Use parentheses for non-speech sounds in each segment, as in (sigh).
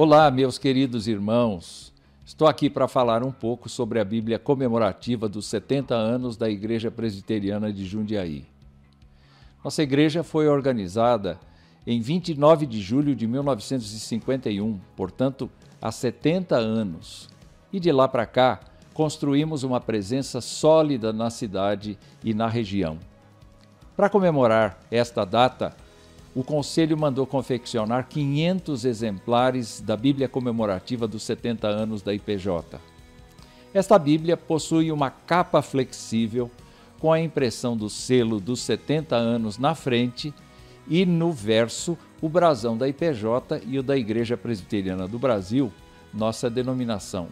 Olá, meus queridos irmãos. Estou aqui para falar um pouco sobre a Bíblia comemorativa dos 70 anos da Igreja Presbiteriana de Jundiaí. Nossa igreja foi organizada em 29 de julho de 1951, portanto, há 70 anos. E de lá para cá, construímos uma presença sólida na cidade e na região. Para comemorar esta data, o Conselho mandou confeccionar 500 exemplares da Bíblia comemorativa dos 70 anos da IPJ. Esta Bíblia possui uma capa flexível com a impressão do selo dos 70 anos na frente e no verso o brasão da IPJ e o da Igreja Presbiteriana do Brasil, nossa denominação.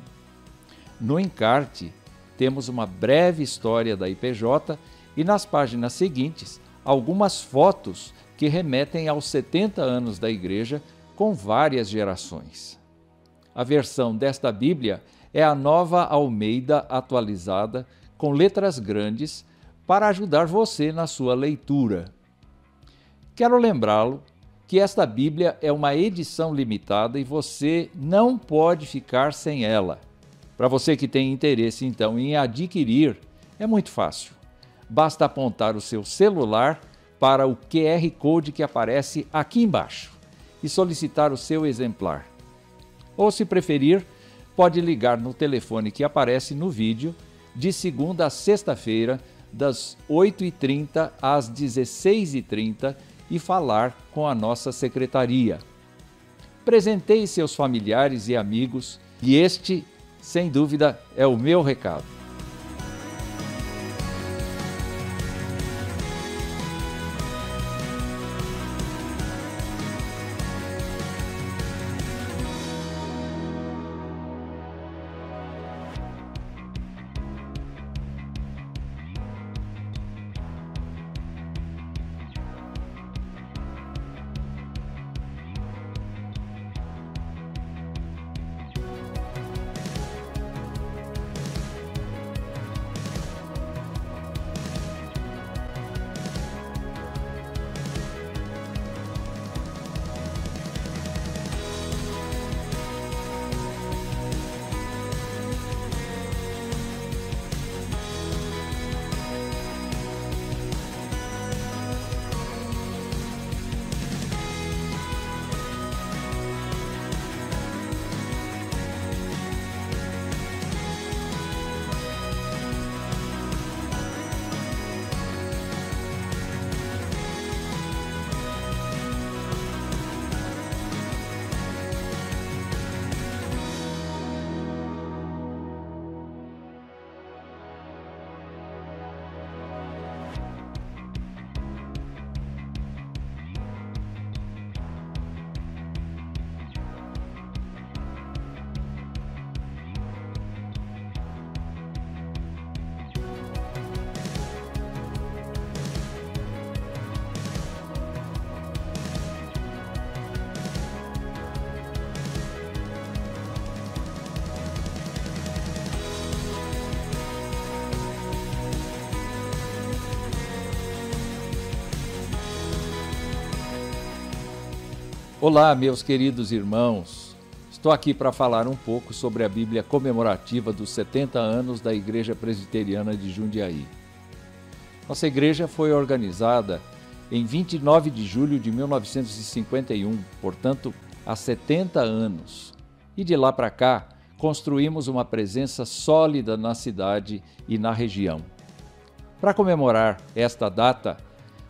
No encarte, temos uma breve história da IPJ e nas páginas seguintes algumas fotos que remetem aos 70 anos da Igreja com várias gerações. A versão desta Bíblia é a nova Almeida atualizada, com letras grandes, para ajudar você na sua leitura. Quero lembrá-lo que esta Bíblia é uma edição limitada e você não pode ficar sem ela. Para você que tem interesse então em adquirir, é muito fácil. Basta apontar o seu celular para o QR Code que aparece aqui embaixo e solicitar o seu exemplar. Ou, se preferir, pode ligar no telefone que aparece no vídeo de segunda a sexta-feira, das 8h30 às 16h30 e falar com a nossa secretaria. Presenteie seus familiares e amigos e este, sem dúvida, é o meu recado. Olá, meus queridos irmãos. Estou aqui para falar um pouco sobre a Bíblia comemorativa dos 70 anos da Igreja Presbiteriana de Jundiaí. Nossa igreja foi organizada em 29 de julho de 1951, portanto, há 70 anos. E de lá para cá, construímos uma presença sólida na cidade e na região. Para comemorar esta data,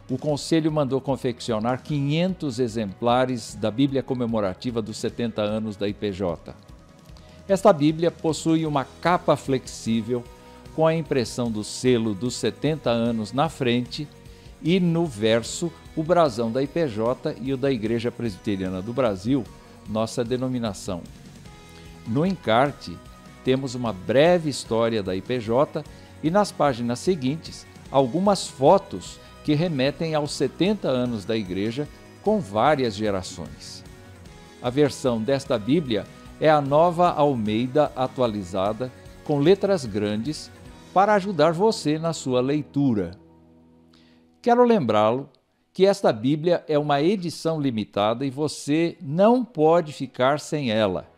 o Conselho mandou confeccionar 500 exemplares da Bíblia comemorativa dos 70 anos da IPJ. Esta Bíblia possui uma capa flexível com a impressão do selo dos 70 anos na frente e no verso o brasão da IPJ e o da Igreja Presbiteriana do Brasil, nossa denominação. No encarte, temos uma breve história da IPJ e nas páginas seguintes algumas fotos que remetem aos 70 anos da Igreja com várias gerações. A versão desta Bíblia é a nova Almeida atualizada, com letras grandes, para ajudar você na sua leitura. Quero lembrá-lo que esta Bíblia é uma edição limitada e você não pode ficar sem ela.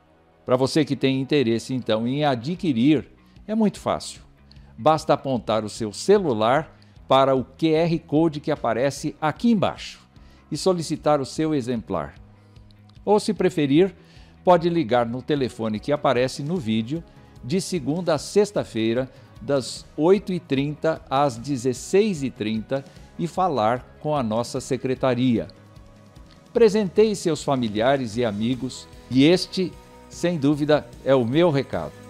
Para você que tem interesse então em adquirir, é muito fácil. Basta apontar o seu celular para o QR Code que aparece aqui embaixo e solicitar o seu exemplar. Ou, se preferir, pode ligar no telefone que aparece no vídeo de segunda a sexta-feira, das 8h30 às 16h30 e falar com a nossa secretaria. Presenteie seus familiares e amigos e este, sem dúvida, é o meu recado.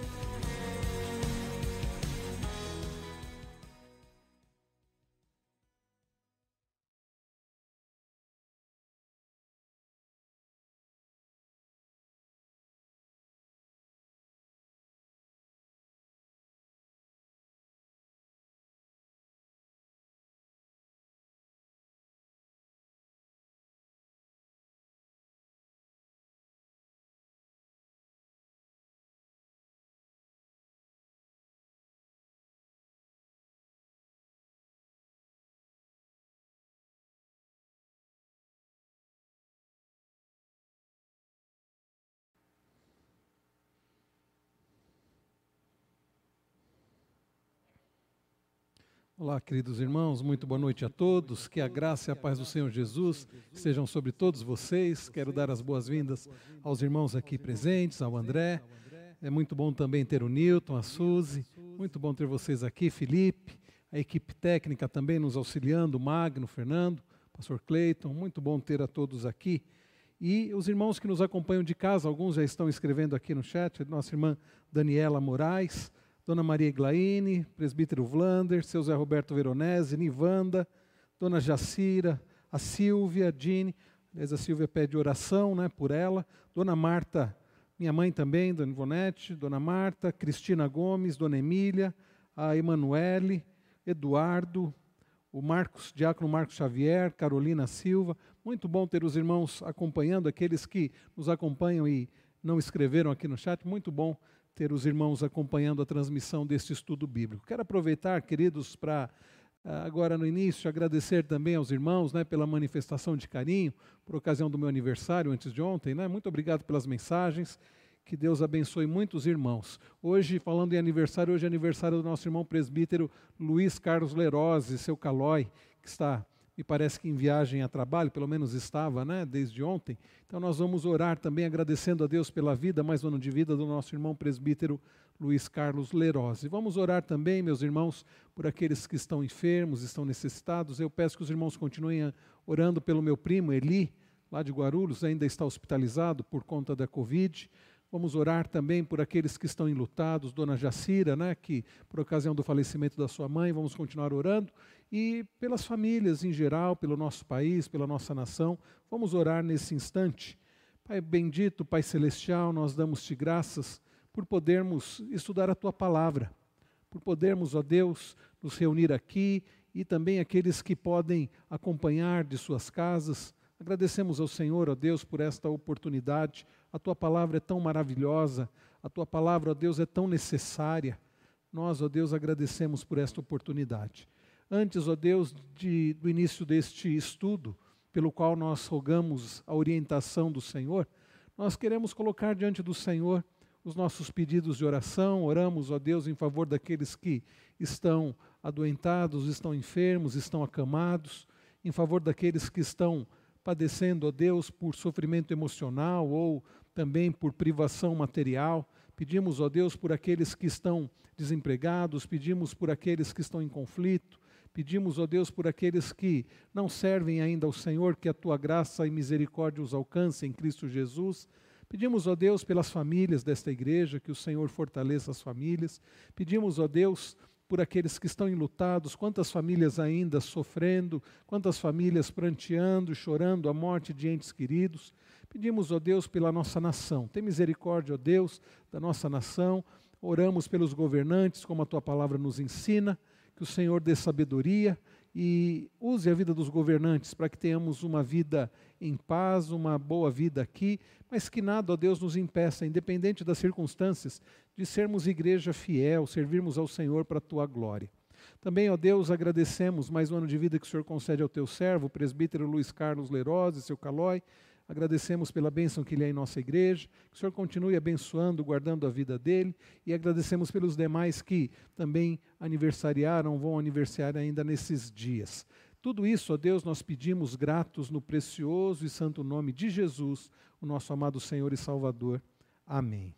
Olá, queridos irmãos, muito boa noite a todos. Que a graça e a paz do Senhor Jesus estejam sobre todos vocês. Quero dar as boas-vindas aos irmãos aqui presentes, ao André. É muito bom também ter o Newton, a Suzy. Muito bom ter vocês aqui, Felipe, a equipe técnica também nos auxiliando, Magno, Fernando, pastor Cleiton. Muito bom ter a todos aqui. E os irmãos que nos acompanham de casa, alguns já estão escrevendo aqui no chat, nossa irmã Daniela Moraes. Dona Maria Iglaine, presbítero Vlander, seu Zé Roberto Veronese, Nivanda, Dona Jacira, a Silvia, a Dini, aliás, a Silvia pede oração né, por ela, Dona Marta, minha mãe também, Dona Ivonete, Dona Marta, Cristina Gomes, Dona Emília, a Emanuele, Eduardo, o Marcos, Diácono Marcos Xavier, Carolina Silva. Muito bom ter os irmãos acompanhando, aqueles que nos acompanham e não escreveram aqui no chat. Muito bom ter os irmãos acompanhando a transmissão deste estudo bíblico. Quero aproveitar, queridos, para ah, agora no início agradecer também aos irmãos, né, pela manifestação de carinho por ocasião do meu aniversário antes de ontem, né? Muito obrigado pelas mensagens. Que Deus abençoe muitos irmãos. Hoje, falando em aniversário, hoje é aniversário do nosso irmão presbítero Luiz Carlos Lerose, seu Calói, que está me parece que em viagem a trabalho, pelo menos estava, né, desde ontem. Então nós vamos orar também agradecendo a Deus pela vida, mais um ano de vida do nosso irmão presbítero Luiz Carlos Lerose. Vamos orar também, meus irmãos, por aqueles que estão enfermos, estão necessitados. Eu peço que os irmãos continuem orando pelo meu primo Eli, lá de Guarulhos, ainda está hospitalizado por conta da Covid. Vamos orar também por aqueles que estão enlutados, Dona Jacira, né, que por ocasião do falecimento da sua mãe, vamos continuar orando, e pelas famílias em geral, pelo nosso país, pela nossa nação. Vamos orar nesse instante. Pai bendito, Pai celestial, nós damos-te graças por podermos estudar a tua palavra, por podermos, ó Deus, nos reunir aqui e também aqueles que podem acompanhar de suas casas. Agradecemos ao Senhor, ó Deus, por esta oportunidade a tua palavra é tão maravilhosa, a tua palavra, ó Deus, é tão necessária. Nós, ó Deus, agradecemos por esta oportunidade. Antes, ó Deus, de, do início deste estudo, pelo qual nós rogamos a orientação do Senhor, nós queremos colocar diante do Senhor os nossos pedidos de oração, oramos, ó Deus, em favor daqueles que estão adoentados, estão enfermos, estão acamados, em favor daqueles que estão padecendo, ó Deus, por sofrimento emocional ou também por privação material. Pedimos, ó Deus, por aqueles que estão desempregados, pedimos por aqueles que estão em conflito, pedimos, ó Deus, por aqueles que não servem ainda ao Senhor, que a tua graça e misericórdia os alcance em Cristo Jesus. Pedimos, ó Deus, pelas famílias desta igreja, que o Senhor fortaleça as famílias. Pedimos, ó Deus, por aqueles que estão enlutados, quantas famílias ainda sofrendo, quantas famílias pranteando, chorando a morte de entes queridos. Pedimos, ó Deus, pela nossa nação. Tem misericórdia, ó Deus, da nossa nação. Oramos pelos governantes, como a tua palavra nos ensina, que o Senhor dê sabedoria e use a vida dos governantes para que tenhamos uma vida em paz, uma boa vida aqui, mas que nada, ó Deus, nos impeça, independente das circunstâncias, de sermos igreja fiel, servirmos ao Senhor para a tua glória. Também, ó Deus, agradecemos mais um ano de vida que o Senhor concede ao teu servo, o presbítero Luiz Carlos Leirose, seu Calói. Agradecemos pela bênção que ele é em nossa igreja, que o Senhor continue abençoando, guardando a vida dele, e agradecemos pelos demais que também aniversariaram, vão aniversariar ainda nesses dias. Tudo isso, ó Deus, nós pedimos gratos no precioso e santo nome de Jesus, o nosso amado Senhor e Salvador. Amém.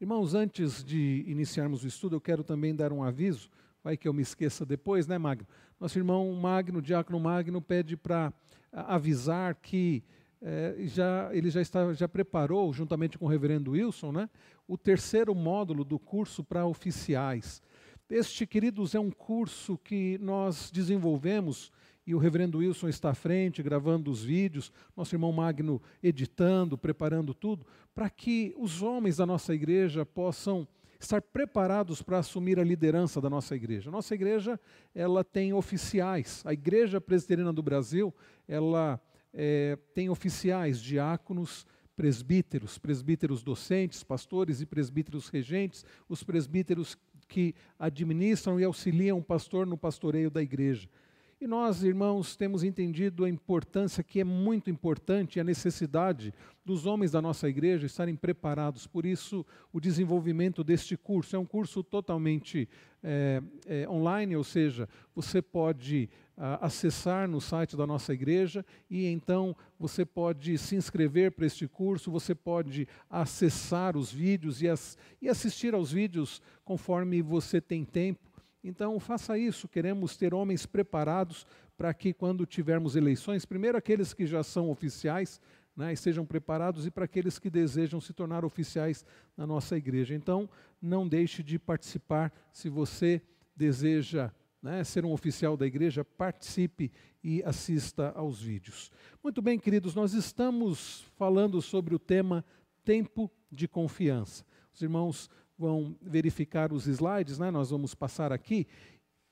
Irmãos, antes de iniciarmos o estudo, eu quero também dar um aviso, vai que eu me esqueça depois, né, Magno? Nosso irmão Magno, Diácono Magno, pede para avisar que é, já, ele já, está, já preparou, juntamente com o reverendo Wilson, né, o terceiro módulo do curso para oficiais. Este, queridos, é um curso que nós desenvolvemos e o reverendo Wilson está à frente, gravando os vídeos, nosso irmão Magno editando, preparando tudo, para que os homens da nossa igreja possam estar preparados para assumir a liderança da nossa igreja. Nossa igreja, ela tem oficiais. A Igreja Presbiteriana do Brasil, ela é, tem oficiais, diáconos, presbíteros, presbíteros docentes, pastores e presbíteros regentes, os presbíteros que administram e auxiliam o pastor no pastoreio da igreja. E nós, irmãos, temos entendido a importância que é muito importante, a necessidade dos homens da nossa igreja estarem preparados. Por isso, o desenvolvimento deste curso é um curso totalmente é, é, online, ou seja, você pode ah, acessar no site da nossa igreja e então você pode se inscrever para este curso, você pode acessar os vídeos e, as, e assistir aos vídeos conforme você tem tempo. Então, faça isso. Queremos ter homens preparados para que, quando tivermos eleições, primeiro aqueles que já são oficiais, né, estejam preparados, e para aqueles que desejam se tornar oficiais na nossa igreja. Então, não deixe de participar. Se você deseja né, ser um oficial da igreja, participe e assista aos vídeos. Muito bem, queridos, nós estamos falando sobre o tema tempo de confiança. Os irmãos vão verificar os slides, né? nós vamos passar aqui,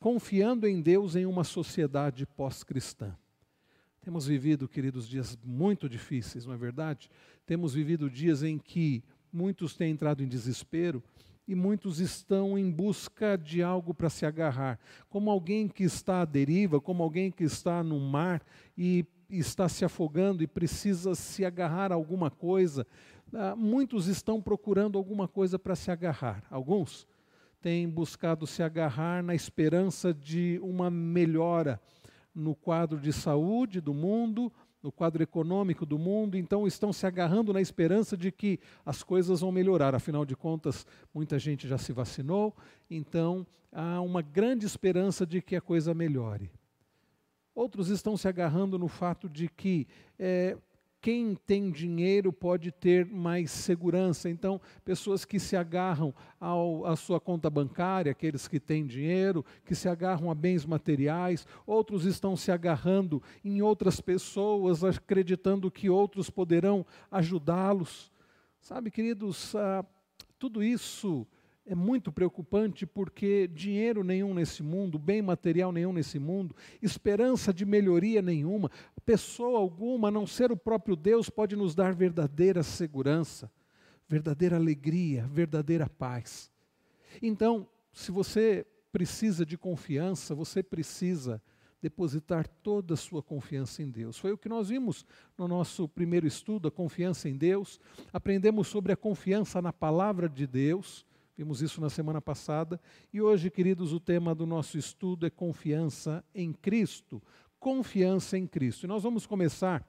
confiando em Deus em uma sociedade pós-cristã. Temos vivido, queridos, dias muito difíceis, não é verdade? Temos vivido dias em que muitos têm entrado em desespero e muitos estão em busca de algo para se agarrar, como alguém que está à deriva, como alguém que está no mar e está se afogando e precisa se agarrar a alguma coisa, muitos estão procurando alguma coisa para se agarrar. Alguns têm buscado se agarrar na esperança de uma melhora no quadro de saúde do mundo, no quadro econômico do mundo, então estão se agarrando na esperança de que as coisas vão melhorar. Afinal de contas, muita gente já se vacinou, então há uma grande esperança de que a coisa melhore. Outros estão se agarrando no fato de que é, quem tem dinheiro pode ter mais segurança. Então, pessoas que se agarram ao, à sua conta bancária, aqueles que têm dinheiro, que se agarram a bens materiais, outros estão se agarrando em outras pessoas, acreditando que outros poderão ajudá-los. Sabe, queridos, ah, tudo isso é muito preocupante porque dinheiro nenhum nesse mundo, bem material nenhum nesse mundo, esperança de melhoria nenhuma, pessoa alguma, a não ser o próprio Deus, pode nos dar verdadeira segurança, verdadeira alegria, verdadeira paz. Então, se você precisa de confiança, você precisa depositar toda a sua confiança em Deus. Foi o que nós vimos no nosso primeiro estudo, a confiança em Deus. Aprendemos sobre a confiança na palavra de Deus Vimos isso na semana passada. E hoje, queridos, o tema do nosso estudo é confiança em Cristo. Confiança em Cristo. E nós vamos começar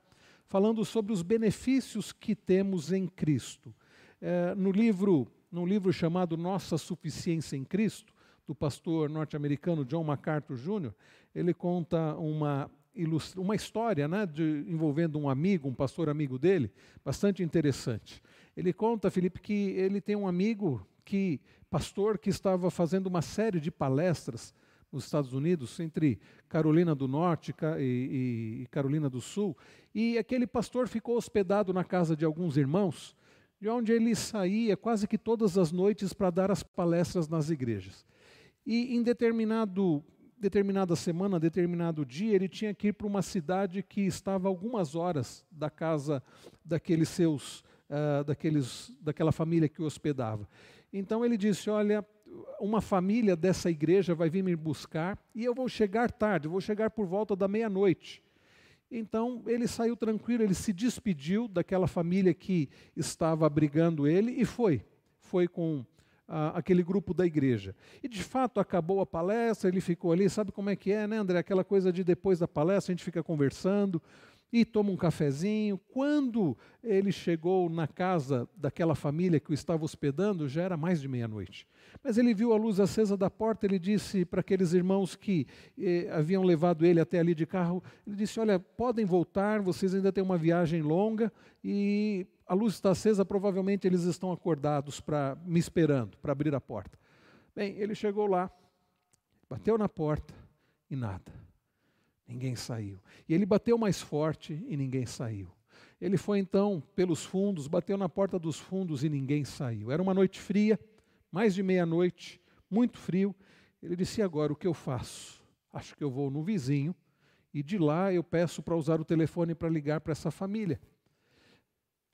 falando sobre os benefícios que temos em Cristo. É, no livro, num livro chamado Nossa Suficiência em Cristo, do pastor norte-americano John MacArthur Jr., ele conta uma, uma história né, de, envolvendo um amigo, um pastor amigo dele, bastante interessante. Ele conta, Felipe, que ele tem um amigo que pastor que estava fazendo uma série de palestras nos Estados Unidos, entre Carolina do Norte e, Carolina do Sul, e aquele pastor ficou hospedado na casa de alguns irmãos, de onde ele saía quase que todas as noites para dar as palestras nas igrejas. E em determinado, determinada semana, determinado dia, ele tinha que ir para uma cidade que estava algumas horas da casa daqueles seus, uh, daqueles, daquela família que o hospedava. Então ele disse: Olha, uma família dessa igreja vai vir me buscar e eu vou chegar tarde, vou chegar por volta da meia-noite. Então ele saiu tranquilo, ele se despediu daquela família que estava abrigando ele e foi. Foi com ah, aquele grupo da igreja. E de fato acabou a palestra, ele ficou ali, sabe como é que é, né, André? Aquela coisa de depois da palestra a gente fica conversando e toma um cafezinho. Quando ele chegou na casa daquela família que o estava hospedando, já era mais de meia-noite. Mas ele viu a luz acesa da porta, ele disse para aqueles irmãos que eh, haviam levado ele até ali de carro, ele disse: "Olha, podem voltar, vocês ainda têm uma viagem longa e a luz está acesa, provavelmente eles estão acordados para me esperando para abrir a porta". Bem, ele chegou lá, bateu na porta e nada. Ninguém saiu. E ele bateu mais forte e ninguém saiu. Ele foi então pelos fundos, bateu na porta dos fundos e ninguém saiu. Era uma noite fria, mais de meia-noite, muito frio. Ele disse: agora o que eu faço? Acho que eu vou no vizinho e de lá eu peço para usar o telefone para ligar para essa família.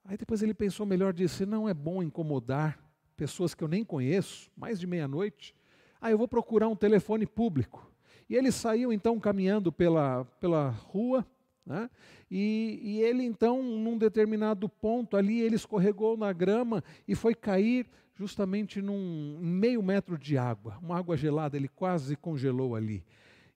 Aí depois ele pensou melhor, disse: não é bom incomodar pessoas que eu nem conheço, mais de meia-noite. Ah, eu vou procurar um telefone público. E ele saiu então caminhando pela, pela rua, né? e, e ele então, num determinado ponto ali, ele escorregou na grama e foi cair justamente num meio metro de água, uma água gelada, ele quase congelou ali.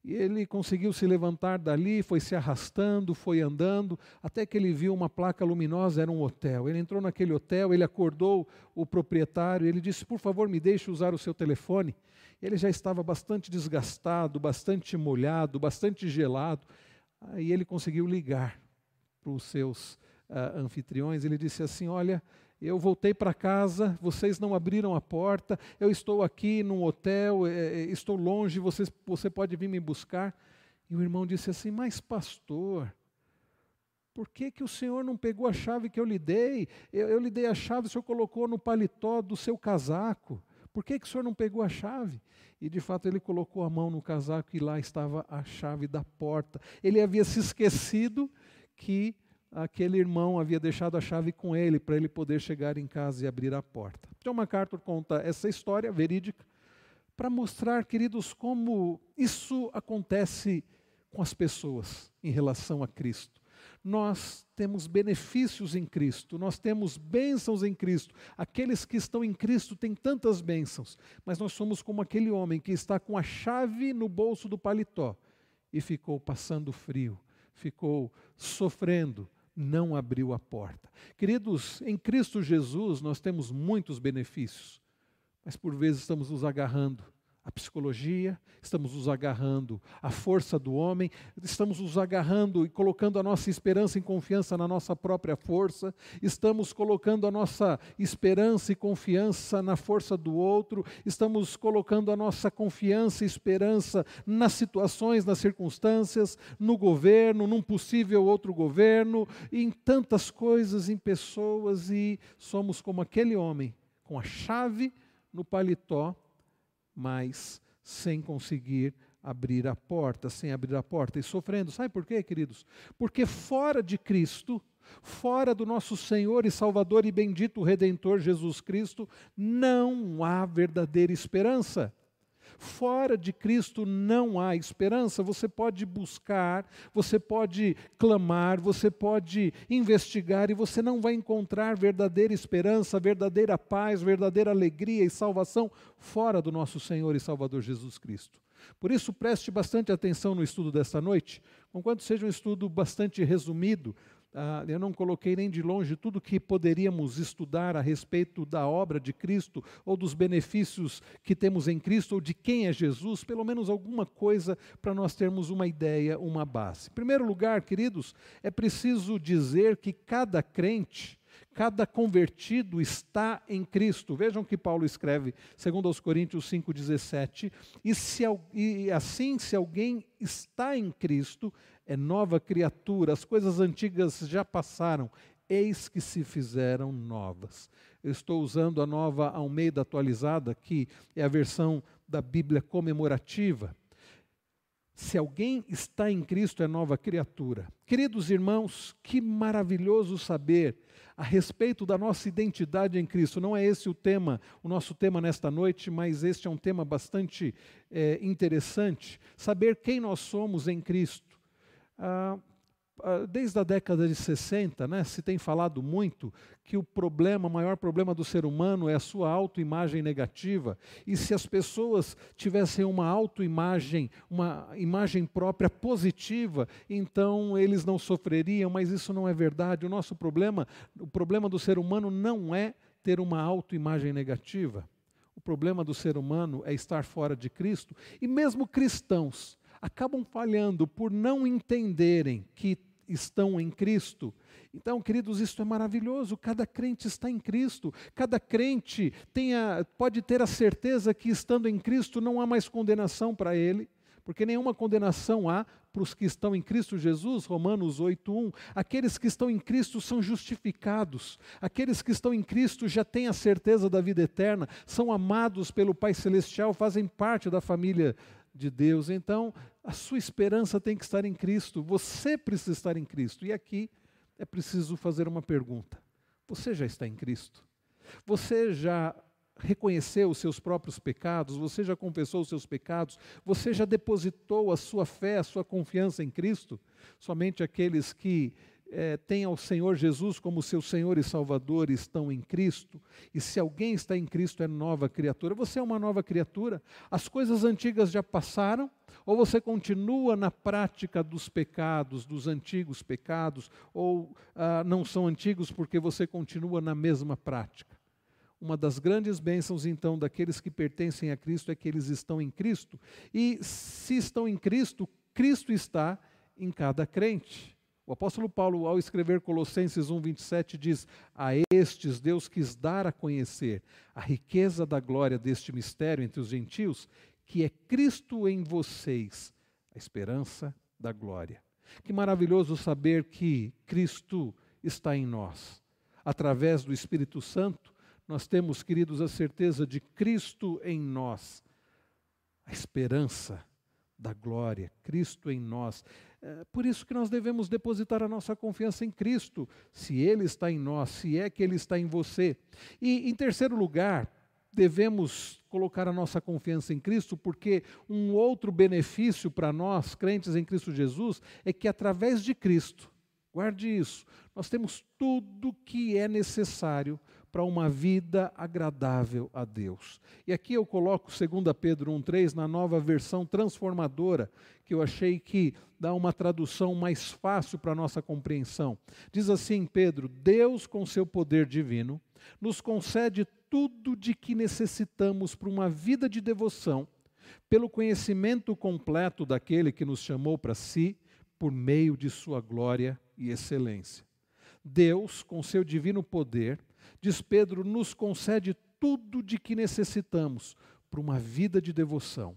E ele conseguiu se levantar dali, foi se arrastando, foi andando, até que ele viu uma placa luminosa, era um hotel. Ele entrou naquele hotel, ele acordou o proprietário, ele disse: Por favor, me deixe usar o seu telefone. Ele já estava bastante desgastado, bastante molhado, bastante gelado. Aí ele conseguiu ligar para os seus uh, anfitriões. Ele disse assim: Olha, eu voltei para casa, vocês não abriram a porta, eu estou aqui num hotel, é, estou longe, vocês, você pode vir me buscar. E o irmão disse assim: Mas, pastor, por que, que o senhor não pegou a chave que eu lhe dei? Eu, eu lhe dei a chave, o senhor colocou no paletó do seu casaco. Por que, que o senhor não pegou a chave? E de fato ele colocou a mão no casaco e lá estava a chave da porta. Ele havia se esquecido que aquele irmão havia deixado a chave com ele para ele poder chegar em casa e abrir a porta. John MacArthur conta essa história verídica para mostrar, queridos, como isso acontece com as pessoas em relação a Cristo. Nós temos benefícios em Cristo, nós temos bênçãos em Cristo. Aqueles que estão em Cristo têm tantas bênçãos, mas nós somos como aquele homem que está com a chave no bolso do paletó e ficou passando frio, ficou sofrendo, não abriu a porta. Queridos, em Cristo Jesus nós temos muitos benefícios, mas por vezes estamos nos agarrando à psicologia, estamos nos agarrando à força do homem, estamos nos agarrando e colocando a nossa esperança e confiança na nossa própria força, estamos colocando a nossa esperança e confiança na força do outro, estamos colocando a nossa confiança e esperança nas situações, nas circunstâncias, no governo, num possível outro governo, em tantas coisas, em pessoas, e somos como aquele homem com a chave no paletó mas sem conseguir abrir a porta, sem abrir a porta e sofrendo. Sabe por quê, queridos? Porque fora de Cristo, fora do nosso Senhor e Salvador e bendito Redentor Jesus Cristo, não há verdadeira esperança. Fora de Cristo não há esperança. Você pode buscar, você pode clamar, você pode investigar e você não vai encontrar verdadeira esperança, verdadeira paz, verdadeira alegria e salvação fora do nosso Senhor e Salvador Jesus Cristo. Por isso, preste bastante atenção no estudo desta noite, conquanto seja um estudo bastante resumido, ah, eu não coloquei nem de longe tudo que poderíamos estudar a respeito da obra de Cristo, ou dos benefícios que temos em Cristo, ou de quem é Jesus, pelo menos alguma coisa para nós termos uma ideia, uma base. Em primeiro lugar, queridos, é preciso dizer que cada crente, cada convertido está em Cristo. Vejam que Paulo escreve, segundo aos Coríntios 5:17, e, se, e assim se alguém está em Cristo, é nova criatura, as coisas antigas já passaram, eis que se fizeram novas. Eu estou usando a nova Almeida atualizada, que é a versão da Bíblia comemorativa. Se alguém está em Cristo, é nova criatura. Queridos irmãos, que maravilhoso saber a respeito da nossa identidade em Cristo. Não é esse o tema, o nosso tema nesta noite, mas este é um tema bastante é, interessante. Saber quem nós somos em Cristo. Ah, ah, desde a década de 60, né, se tem falado muito que o problema, o maior problema do ser humano é a sua autoimagem negativa. E se as pessoas tivessem uma autoimagem, uma imagem própria positiva, então eles não sofreriam, mas isso não é verdade. O nosso problema, o problema do ser humano não é ter uma autoimagem negativa. O problema do ser humano é estar fora de Cristo. E mesmo cristãos acabam falhando por não entenderem que estão em Cristo. Então, queridos, isso é maravilhoso. Cada crente está em Cristo. Cada crente tenha, pode ter a certeza que estando em Cristo não há mais condenação para ele, porque nenhuma condenação há para os que estão em Cristo Jesus, Romanos 8:1. Aqueles que estão em Cristo são justificados. Aqueles que estão em Cristo já têm a certeza da vida eterna, são amados pelo Pai celestial, fazem parte da família de Deus. Então, a sua esperança tem que estar em Cristo. Você precisa estar em Cristo. E aqui é preciso fazer uma pergunta: Você já está em Cristo? Você já reconheceu os seus próprios pecados? Você já confessou os seus pecados? Você já depositou a sua fé, a sua confiança em Cristo? Somente aqueles que é, têm ao Senhor Jesus como seu Senhor e Salvador estão em Cristo, e se alguém está em Cristo é nova criatura. Você é uma nova criatura, as coisas antigas já passaram, ou você continua na prática dos pecados, dos antigos pecados, ou ah, não são antigos porque você continua na mesma prática. Uma das grandes bênçãos, então, daqueles que pertencem a Cristo é que eles estão em Cristo, e se estão em Cristo, Cristo está em cada crente. O apóstolo Paulo, ao escrever Colossenses 1,27, diz: A estes Deus quis dar a conhecer a riqueza da glória deste mistério entre os gentios, que é Cristo em vocês, a esperança da glória. Que maravilhoso saber que Cristo está em nós. Através do Espírito Santo, nós temos, queridos, a certeza de Cristo em nós, a esperança da glória, Cristo em nós. É por isso que nós devemos depositar a nossa confiança em Cristo, se Ele está em nós, se é que Ele está em você. E, em terceiro lugar, devemos colocar a nossa confiança em Cristo, porque um outro benefício para nós, crentes em Cristo Jesus, é que através de Cristo, guarde isso, nós temos tudo que é necessário para uma vida agradável a Deus. E aqui eu coloco 2 Pedro 1,3 na nova versão transformadora, que eu achei que dá uma tradução mais fácil para a nossa compreensão. Diz assim, Pedro: Deus, com seu poder divino, nos concede tudo de que necessitamos para uma vida de devoção, pelo conhecimento completo daquele que nos chamou para si, por meio de sua glória e excelência. Deus, com seu divino poder, diz Pedro, nos concede tudo de que necessitamos para uma vida de devoção.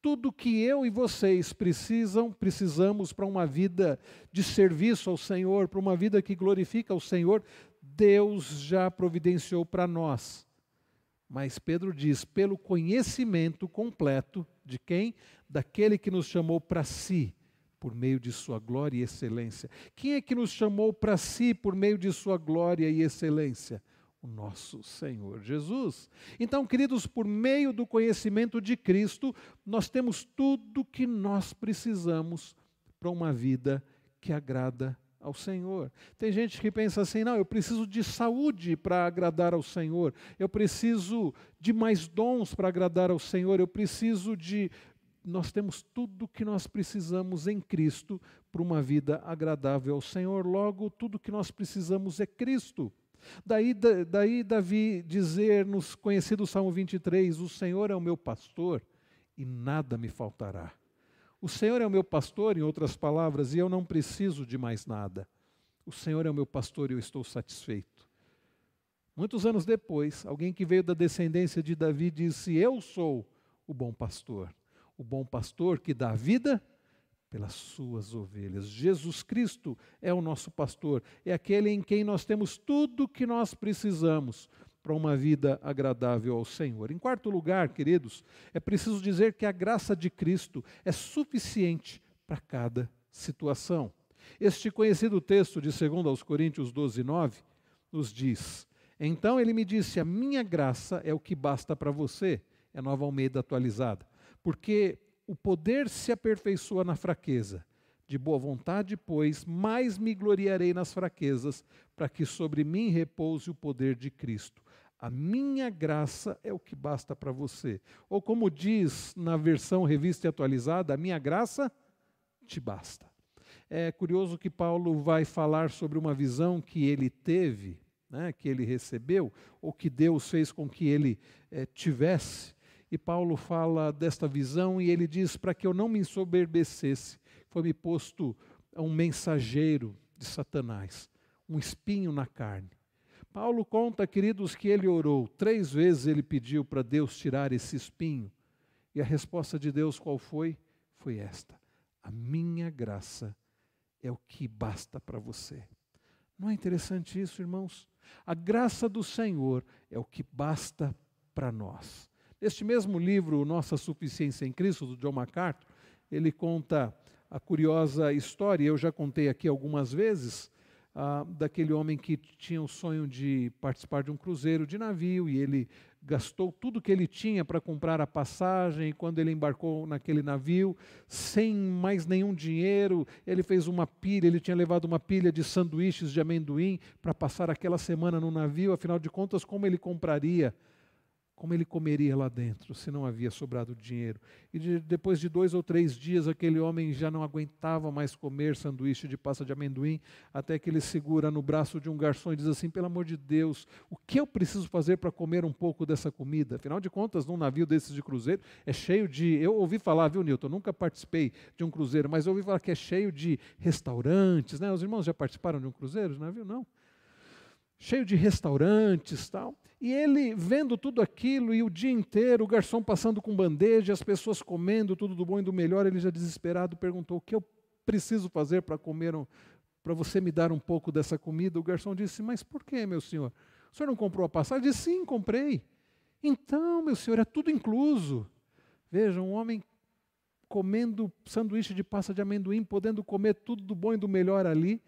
Tudo que eu e vocês precisam, precisamos para uma vida de serviço ao Senhor, para uma vida que glorifica ao Senhor, Deus já providenciou para nós. Mas Pedro diz: pelo conhecimento completo de quem? Daquele que nos chamou para si, por meio de sua glória e excelência. Quem é que nos chamou para si por meio de sua glória e excelência? o nosso Senhor Jesus. Então, queridos, por meio do conhecimento de Cristo, nós temos tudo que nós precisamos para uma vida que agrada ao Senhor. Tem gente que pensa assim: não, eu preciso de saúde para agradar ao Senhor, eu preciso de mais dons para agradar ao Senhor, eu preciso de. Nós temos tudo que nós precisamos em Cristo para uma vida agradável ao Senhor, logo, tudo que nós precisamos é Cristo. Daí, daí Davi dizer nos conhecido Salmo 23: O Senhor é o meu pastor e nada me faltará. O Senhor é o meu pastor, em outras palavras, e eu não preciso de mais nada. O Senhor é o meu pastor e eu estou satisfeito. Muitos anos depois, alguém que veio da descendência de Davi disse: Eu sou o bom pastor. O bom pastor que dá vida pelas suas ovelhas. Jesus Cristo é o nosso pastor, é aquele em quem nós temos tudo o que nós precisamos para uma vida agradável ao Senhor. Em quarto lugar, queridos, é preciso dizer que a graça de Cristo é suficiente para cada situação. Este conhecido texto de 2 aos Coríntios 12, 9, nos diz: Então ele me disse: A minha graça é o que basta para você. É nova Almeida atualizada. Porque o poder se aperfeiçoa na fraqueza. De boa vontade, pois, mais me gloriarei nas fraquezas, para que sobre mim repouse o poder de Cristo. A minha graça é o que basta para você. Ou como diz na versão revista e atualizada, a minha graça te basta. É curioso que Paulo vai falar sobre uma visão que ele teve, né, que ele recebeu, ou que Deus fez com que ele é, tivesse. E Paulo fala desta visão e ele diz: para que eu não me ensoberbecesse, foi-me posto um mensageiro de Satanás, um espinho na carne. Paulo conta, queridos, que ele orou, três vezes ele pediu para Deus tirar esse espinho. E a resposta de Deus qual foi? Foi esta: A minha graça é o que basta para você. Não é interessante isso, irmãos? A graça do Senhor é o que basta para nós. Neste mesmo livro, Nossa Suficiência em Cristo, do John MacArthur, ele conta a curiosa história, eu já contei aqui algumas vezes, ah, daquele homem que tinha o sonho de participar de um cruzeiro de navio e ele gastou tudo que ele tinha para comprar a passagem. E quando ele embarcou naquele navio, sem mais nenhum dinheiro, ele fez uma pilha. Ele tinha levado uma pilha de sanduíches de amendoim para passar aquela semana no navio. Afinal de contas, como ele compraria como ele comeria lá dentro, se não havia sobrado dinheiro. E de, depois de dois ou três dias, aquele homem já não aguentava mais comer sanduíche de pasta de amendoim, até que ele segura no braço de um garçom e diz assim: pelo amor de Deus, o que eu preciso fazer para comer um pouco dessa comida? Afinal de contas, num navio desses de cruzeiro, é cheio de. Eu ouvi falar, viu, Newton? Nunca participei de um cruzeiro, mas ouvi falar que é cheio de restaurantes, né? Os irmãos já participaram de um cruzeiro de navio? Não cheio de restaurantes tal. E ele vendo tudo aquilo e o dia inteiro, o garçom passando com bandeja, as pessoas comendo tudo do bom e do melhor, ele já desesperado perguntou: "O que eu preciso fazer para comer um, para você me dar um pouco dessa comida?" O garçom disse: "Mas por que, meu senhor? O senhor não comprou a passagem?" Ele disse: "Sim, comprei." Então, meu senhor, é tudo incluso. Veja, um homem comendo sanduíche de pasta de amendoim, podendo comer tudo do bom e do melhor ali.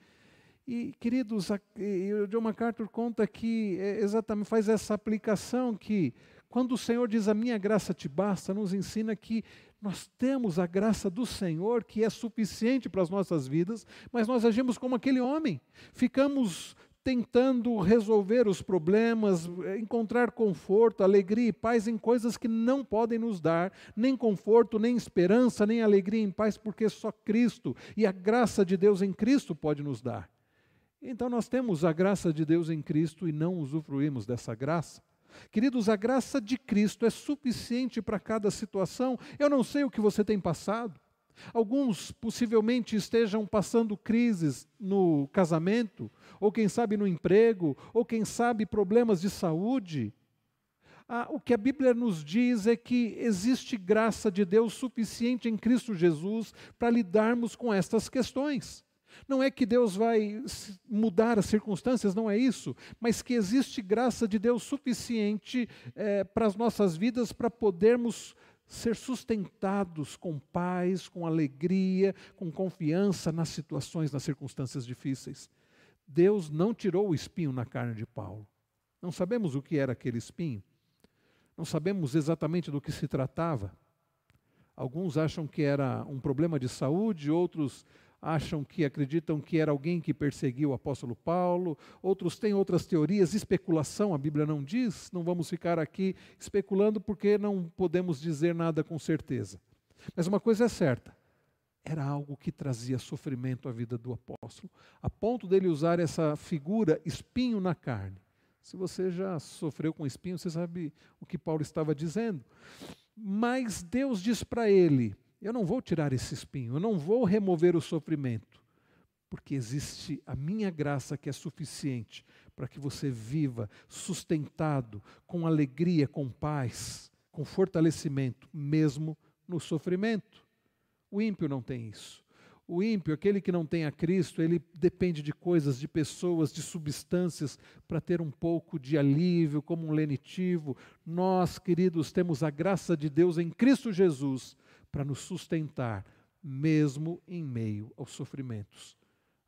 E, queridos, o John MacArthur conta que é, exatamente faz essa aplicação que quando o Senhor diz a minha graça te basta, nos ensina que nós temos a graça do Senhor que é suficiente para as nossas vidas, mas nós agimos como aquele homem. Ficamos tentando resolver os problemas, encontrar conforto, alegria e paz em coisas que não podem nos dar, nem conforto, nem esperança, nem alegria em paz, porque só Cristo e a graça de Deus em Cristo pode nos dar. Então nós temos a graça de Deus em Cristo e não usufruímos dessa graça. Queridos, a graça de Cristo é suficiente para cada situação. Eu não sei o que você tem passado. Alguns possivelmente estejam passando crises no casamento, ou quem sabe no emprego, ou quem sabe problemas de saúde. Ah, o que a Bíblia nos diz é que existe graça de Deus suficiente em Cristo Jesus para lidarmos com estas questões. Não é que Deus vai mudar as circunstâncias, não é isso, mas que existe graça de Deus suficiente é, para as nossas vidas para podermos ser sustentados com paz, com alegria, com confiança nas situações, nas circunstâncias difíceis. Deus não tirou o espinho na carne de Paulo. Não sabemos o que era aquele espinho. Não sabemos exatamente do que se tratava. Alguns acham que era um problema de saúde, outros acham que acreditam que era alguém que perseguiu o apóstolo Paulo, outros têm outras teorias, especulação, a Bíblia não diz, não vamos ficar aqui especulando porque não podemos dizer nada com certeza. Mas uma coisa é certa, era algo que trazia sofrimento à vida do apóstolo, a ponto dele usar essa figura espinho na carne. Se você já sofreu com espinho, você sabe o que Paulo estava dizendo. Mas Deus diz para ele: eu não vou tirar esse espinho, eu não vou remover o sofrimento, porque existe a minha graça que é suficiente para que você viva sustentado, com alegria, com paz, com fortalecimento, mesmo no sofrimento. O ímpio não tem isso. O ímpio, aquele que não tem a Cristo, ele depende de coisas, de pessoas, de substâncias para ter um pouco de alívio, como um lenitivo. Nós, queridos, temos a graça de Deus em Cristo Jesus para nos sustentar, mesmo em meio aos sofrimentos.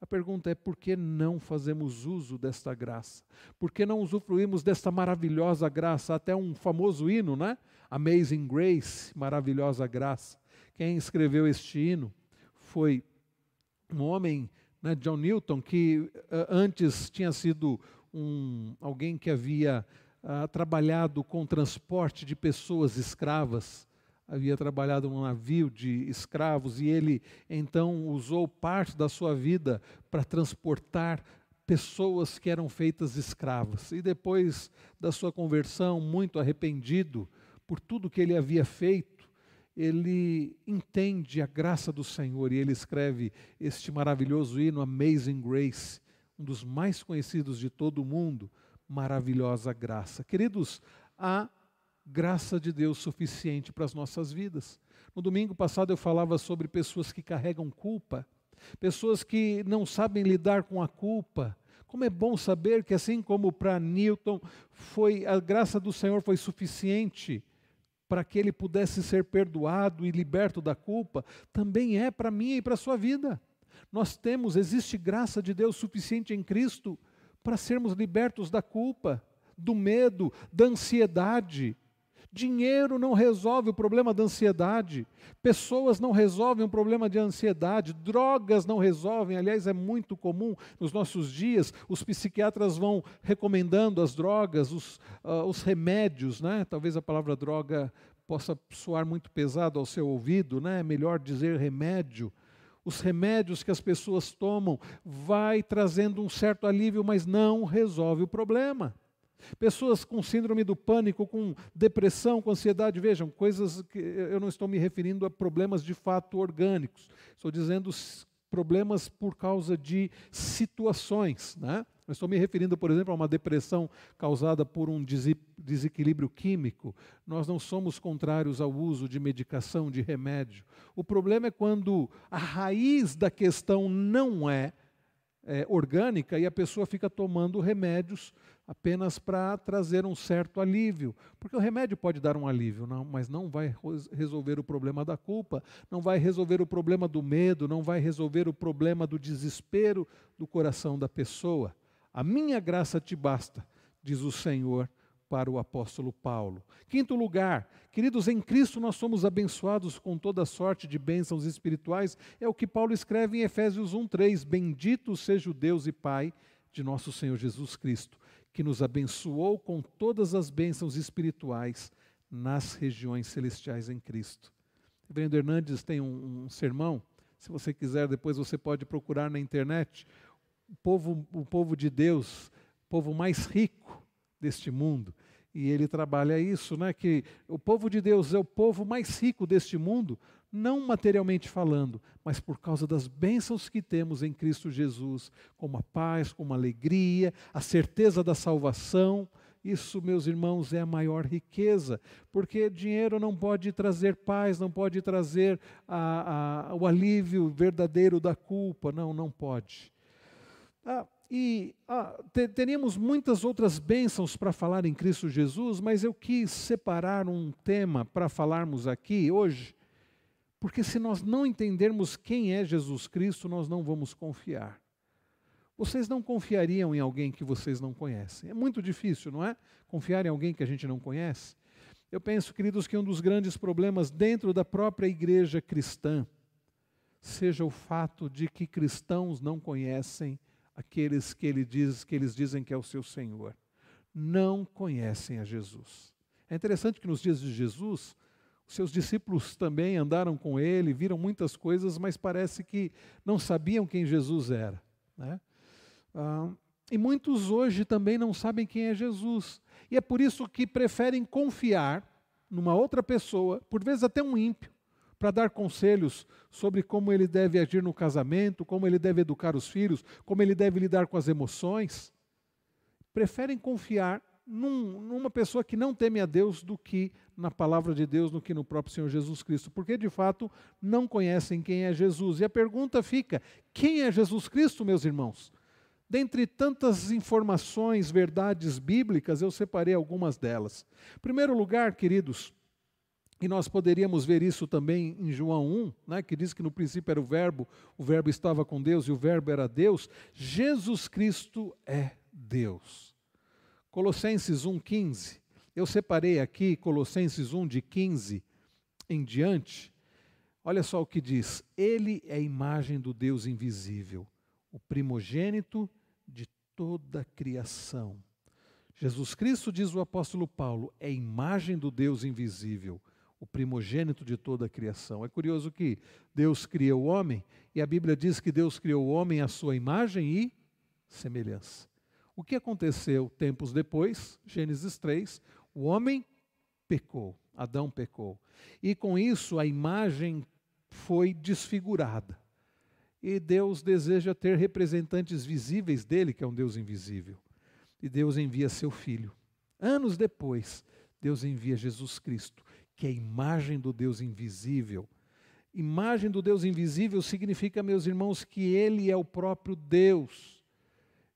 A pergunta é por que não fazemos uso desta graça? Por que não usufruímos desta maravilhosa graça? Até um famoso hino, né? Amazing Grace, maravilhosa graça. Quem escreveu este hino foi um homem, né, John Newton, que uh, antes tinha sido um, alguém que havia uh, trabalhado com transporte de pessoas escravas havia trabalhado num navio de escravos e ele então usou parte da sua vida para transportar pessoas que eram feitas escravas. E depois da sua conversão, muito arrependido por tudo que ele havia feito, ele entende a graça do Senhor e ele escreve este maravilhoso hino Amazing Grace, um dos mais conhecidos de todo o mundo, maravilhosa graça. Queridos, a graça de Deus suficiente para as nossas vidas. No domingo passado eu falava sobre pessoas que carregam culpa, pessoas que não sabem lidar com a culpa. Como é bom saber que assim como para Newton foi a graça do Senhor foi suficiente para que ele pudesse ser perdoado e liberto da culpa, também é para mim e para a sua vida. Nós temos, existe graça de Deus suficiente em Cristo para sermos libertos da culpa, do medo, da ansiedade, Dinheiro não resolve o problema da ansiedade, pessoas não resolvem o problema de ansiedade, drogas não resolvem. Aliás, é muito comum nos nossos dias, os psiquiatras vão recomendando as drogas, os, uh, os remédios, né? talvez a palavra droga possa soar muito pesado ao seu ouvido, né? é melhor dizer remédio os remédios que as pessoas tomam vai trazendo um certo alívio, mas não resolve o problema. Pessoas com síndrome do pânico, com depressão, com ansiedade, vejam, coisas que eu não estou me referindo a problemas de fato orgânicos, estou dizendo problemas por causa de situações, né? Eu estou me referindo, por exemplo, a uma depressão causada por um desequilíbrio químico. Nós não somos contrários ao uso de medicação, de remédio. O problema é quando a raiz da questão não é, é orgânica e a pessoa fica tomando remédios apenas para trazer um certo alívio. Porque o remédio pode dar um alívio, não, mas não vai resolver o problema da culpa, não vai resolver o problema do medo, não vai resolver o problema do desespero do coração da pessoa. A minha graça te basta, diz o Senhor para o apóstolo Paulo. Quinto lugar, queridos, em Cristo nós somos abençoados com toda sorte de bênçãos espirituais, é o que Paulo escreve em Efésios 1:3, bendito seja o Deus e Pai de nosso Senhor Jesus Cristo que nos abençoou com todas as bênçãos espirituais nas regiões celestiais em Cristo. O Reverendo Hernandes tem um, um, sermão, se você quiser, depois você pode procurar na internet. O povo, o povo de Deus, o povo mais rico deste mundo. E ele trabalha isso, né, que o povo de Deus é o povo mais rico deste mundo, não materialmente falando, mas por causa das bênçãos que temos em Cristo Jesus, como a paz, como a alegria, a certeza da salvação. Isso, meus irmãos, é a maior riqueza, porque dinheiro não pode trazer paz, não pode trazer a, a, o alívio verdadeiro da culpa, não, não pode. Ah, e ah, teríamos muitas outras bênçãos para falar em Cristo Jesus, mas eu quis separar um tema para falarmos aqui hoje porque se nós não entendermos quem é Jesus Cristo, nós não vamos confiar. Vocês não confiariam em alguém que vocês não conhecem. É muito difícil, não é? Confiar em alguém que a gente não conhece. Eu penso, queridos, que um dos grandes problemas dentro da própria igreja cristã seja o fato de que cristãos não conhecem aqueles que, ele diz, que eles dizem que é o seu Senhor. Não conhecem a Jesus. É interessante que nos dias de Jesus, seus discípulos também andaram com ele, viram muitas coisas, mas parece que não sabiam quem Jesus era. Né? Ah, e muitos hoje também não sabem quem é Jesus. E é por isso que preferem confiar numa outra pessoa, por vezes até um ímpio, para dar conselhos sobre como ele deve agir no casamento, como ele deve educar os filhos, como ele deve lidar com as emoções. Preferem confiar num, numa pessoa que não teme a Deus do que na palavra de Deus, do que no próprio Senhor Jesus Cristo, porque de fato não conhecem quem é Jesus. E a pergunta fica: quem é Jesus Cristo, meus irmãos? Dentre tantas informações, verdades bíblicas, eu separei algumas delas. Em primeiro lugar, queridos, e nós poderíamos ver isso também em João 1, né, que diz que no princípio era o Verbo, o Verbo estava com Deus e o Verbo era Deus. Jesus Cristo é Deus. Colossenses 1,15. Eu separei aqui Colossenses 1, de 15 em diante. Olha só o que diz: Ele é a imagem do Deus invisível, o primogênito de toda a criação. Jesus Cristo, diz o apóstolo Paulo, é a imagem do Deus invisível, o primogênito de toda a criação. É curioso que Deus cria o homem e a Bíblia diz que Deus criou o homem à sua imagem e semelhança. O que aconteceu tempos depois, Gênesis 3, o homem pecou, Adão pecou. E com isso a imagem foi desfigurada. E Deus deseja ter representantes visíveis dele, que é um Deus invisível. E Deus envia seu filho. Anos depois, Deus envia Jesus Cristo, que é a imagem do Deus invisível. Imagem do Deus invisível significa, meus irmãos, que ele é o próprio Deus.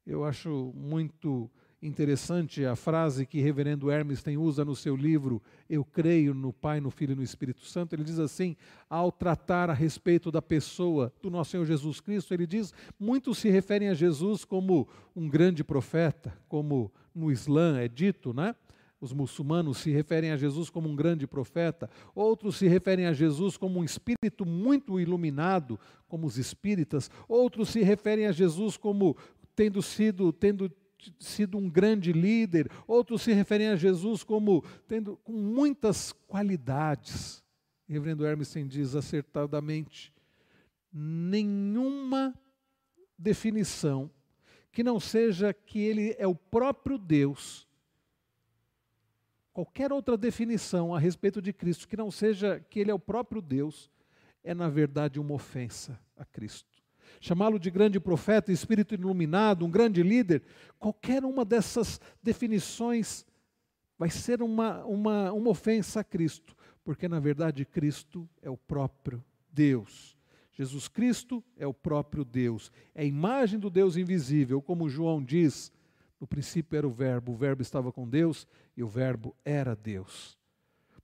Eu acho muito interessante a frase que Reverendo Hermes tem usa no seu livro Eu creio no Pai, no Filho e no Espírito Santo. Ele diz assim, ao tratar a respeito da pessoa do nosso Senhor Jesus Cristo, ele diz: muitos se referem a Jesus como um grande profeta, como no Islã é dito, né? Os muçulmanos se referem a Jesus como um grande profeta, outros se referem a Jesus como um espírito muito iluminado, como os espíritas, outros se referem a Jesus como tendo sido, tendo sido um grande líder, outros se referem a Jesus como tendo com muitas qualidades. Reverendo Hermesen diz acertadamente: nenhuma definição que não seja que ele é o próprio Deus, qualquer outra definição a respeito de Cristo que não seja que ele é o próprio Deus, é na verdade uma ofensa a Cristo chamá-lo de grande profeta, espírito iluminado, um grande líder, qualquer uma dessas definições vai ser uma, uma, uma ofensa a Cristo, porque na verdade Cristo é o próprio Deus. Jesus Cristo é o próprio Deus, é a imagem do Deus invisível, como João diz, no princípio era o Verbo, o Verbo estava com Deus e o Verbo era Deus.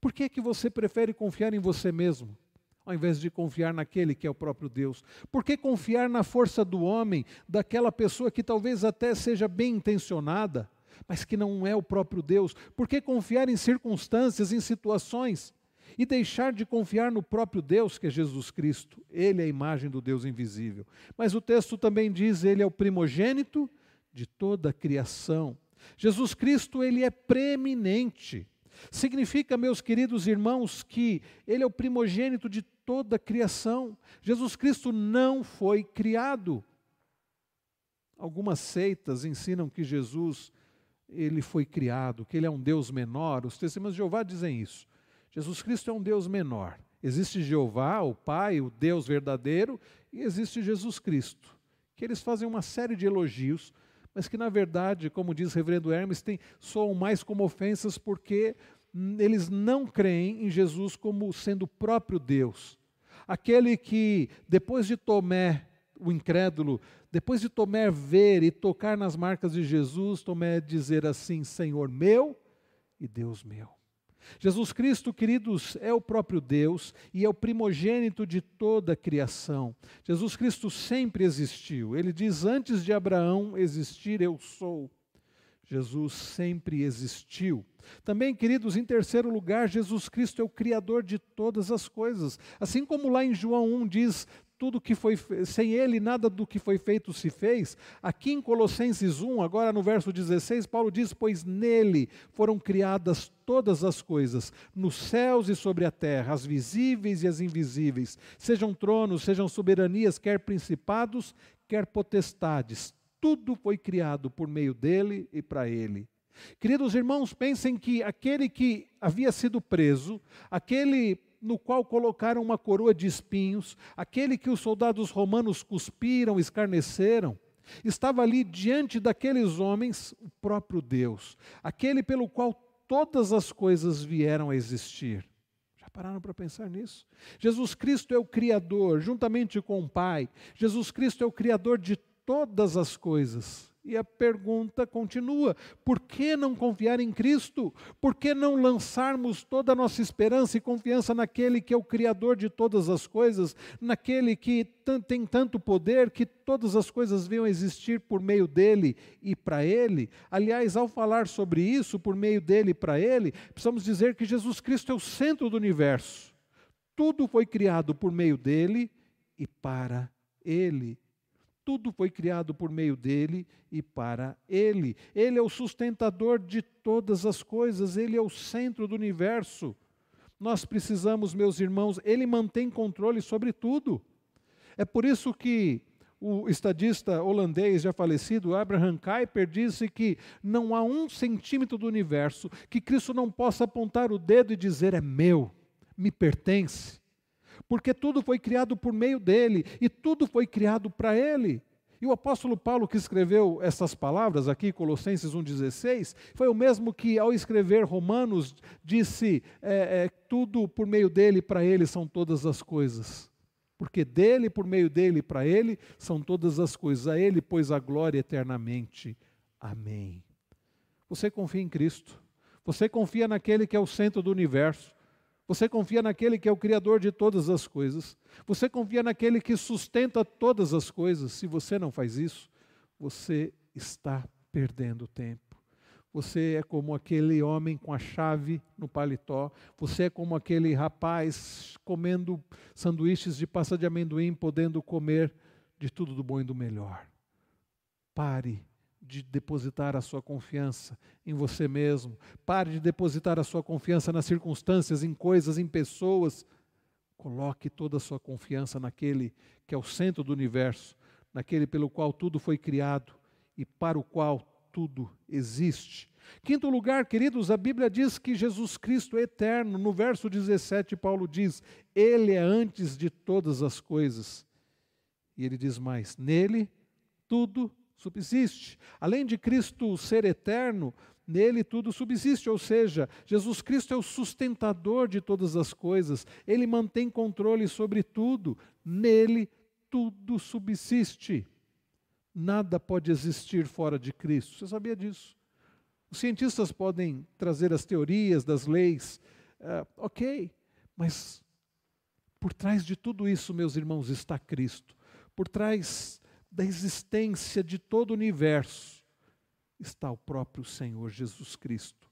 Por que é que você prefere confiar em você mesmo? ao invés de confiar naquele que é o próprio Deus? Por que confiar na força do homem, daquela pessoa que talvez até seja bem intencionada, mas que não é o próprio Deus? Por que confiar em circunstâncias, em situações, e deixar de confiar no próprio Deus, que é Jesus Cristo? Ele é a imagem do Deus invisível. Mas o texto também diz: ele é o primogênito de toda a criação. Jesus Cristo, ele é preeminente. Significa, meus queridos irmãos, que Ele é o primogênito de toda a criação. Jesus Cristo não foi criado. Algumas seitas ensinam que Jesus ele foi criado, que ele é um Deus menor. Os testemunhos de Jeová dizem isso. Jesus Cristo é um Deus menor. Existe Jeová, o Pai, o Deus verdadeiro, e existe Jesus Cristo, que eles fazem uma série de elogios, mas que na verdade, como diz o reverendo Hermes, tem, soam mais como ofensas porque eles não creem em Jesus como sendo o próprio Deus. Aquele que, depois de Tomé, o incrédulo, depois de Tomé ver e tocar nas marcas de Jesus, Tomé dizer assim: Senhor meu e Deus meu. Jesus Cristo, queridos, é o próprio Deus e é o primogênito de toda a criação. Jesus Cristo sempre existiu. Ele diz: Antes de Abraão existir, eu sou. Jesus sempre existiu. Também, queridos, em terceiro lugar, Jesus Cristo é o Criador de todas as coisas. Assim como lá em João 1 diz: tudo que foi sem ele nada do que foi feito se fez. Aqui em Colossenses 1, agora no verso 16, Paulo diz: "Pois nele foram criadas todas as coisas, nos céus e sobre a terra, as visíveis e as invisíveis, sejam tronos, sejam soberanias, quer principados, quer potestades, tudo foi criado por meio dele e para ele. Queridos irmãos, pensem que aquele que havia sido preso, aquele no qual colocaram uma coroa de espinhos, aquele que os soldados romanos cuspiram, escarneceram, Estava ali diante daqueles homens o próprio Deus, aquele pelo qual todas as coisas vieram a existir. Já pararam para pensar nisso? Jesus Cristo é o Criador, juntamente com o Pai. Jesus Cristo é o Criador de todas as coisas. E a pergunta continua: por que não confiar em Cristo? Por que não lançarmos toda a nossa esperança e confiança naquele que é o Criador de todas as coisas, naquele que tem tanto poder que todas as coisas venham a existir por meio dele e para ele? Aliás, ao falar sobre isso, por meio dele e para ele, precisamos dizer que Jesus Cristo é o centro do universo. Tudo foi criado por meio dele e para ele. Tudo foi criado por meio dele e para ele. Ele é o sustentador de todas as coisas, ele é o centro do universo. Nós precisamos, meus irmãos, ele mantém controle sobre tudo. É por isso que o estadista holandês já falecido, Abraham Kuyper, disse que não há um centímetro do universo que Cristo não possa apontar o dedo e dizer: é meu, me pertence porque tudo foi criado por meio dele e tudo foi criado para ele. E o apóstolo Paulo, que escreveu essas palavras aqui, Colossenses 1,16, foi o mesmo que, ao escrever Romanos, disse: é, é, tudo por meio dele, para ele são todas as coisas. Porque dele, por meio dele, para ele são todas as coisas. A ele, pois, a glória eternamente. Amém. Você confia em Cristo. Você confia naquele que é o centro do universo. Você confia naquele que é o Criador de todas as coisas. Você confia naquele que sustenta todas as coisas. Se você não faz isso, você está perdendo tempo. Você é como aquele homem com a chave no paletó. Você é como aquele rapaz comendo sanduíches de pasta de amendoim, podendo comer de tudo do bom e do melhor. Pare de depositar a sua confiança em você mesmo. Pare de depositar a sua confiança nas circunstâncias, em coisas, em pessoas. Coloque toda a sua confiança naquele que é o centro do universo, naquele pelo qual tudo foi criado e para o qual tudo existe. Quinto lugar, queridos, a Bíblia diz que Jesus Cristo é eterno. No verso 17, Paulo diz: Ele é antes de todas as coisas. E ele diz mais: Nele tudo subsiste. Além de Cristo ser eterno, nele tudo subsiste, ou seja, Jesus Cristo é o sustentador de todas as coisas, ele mantém controle sobre tudo, nele tudo subsiste. Nada pode existir fora de Cristo. Você sabia disso? Os cientistas podem trazer as teorias das leis, uh, ok, mas por trás de tudo isso, meus irmãos, está Cristo. Por trás da existência de todo o universo está o próprio Senhor Jesus Cristo.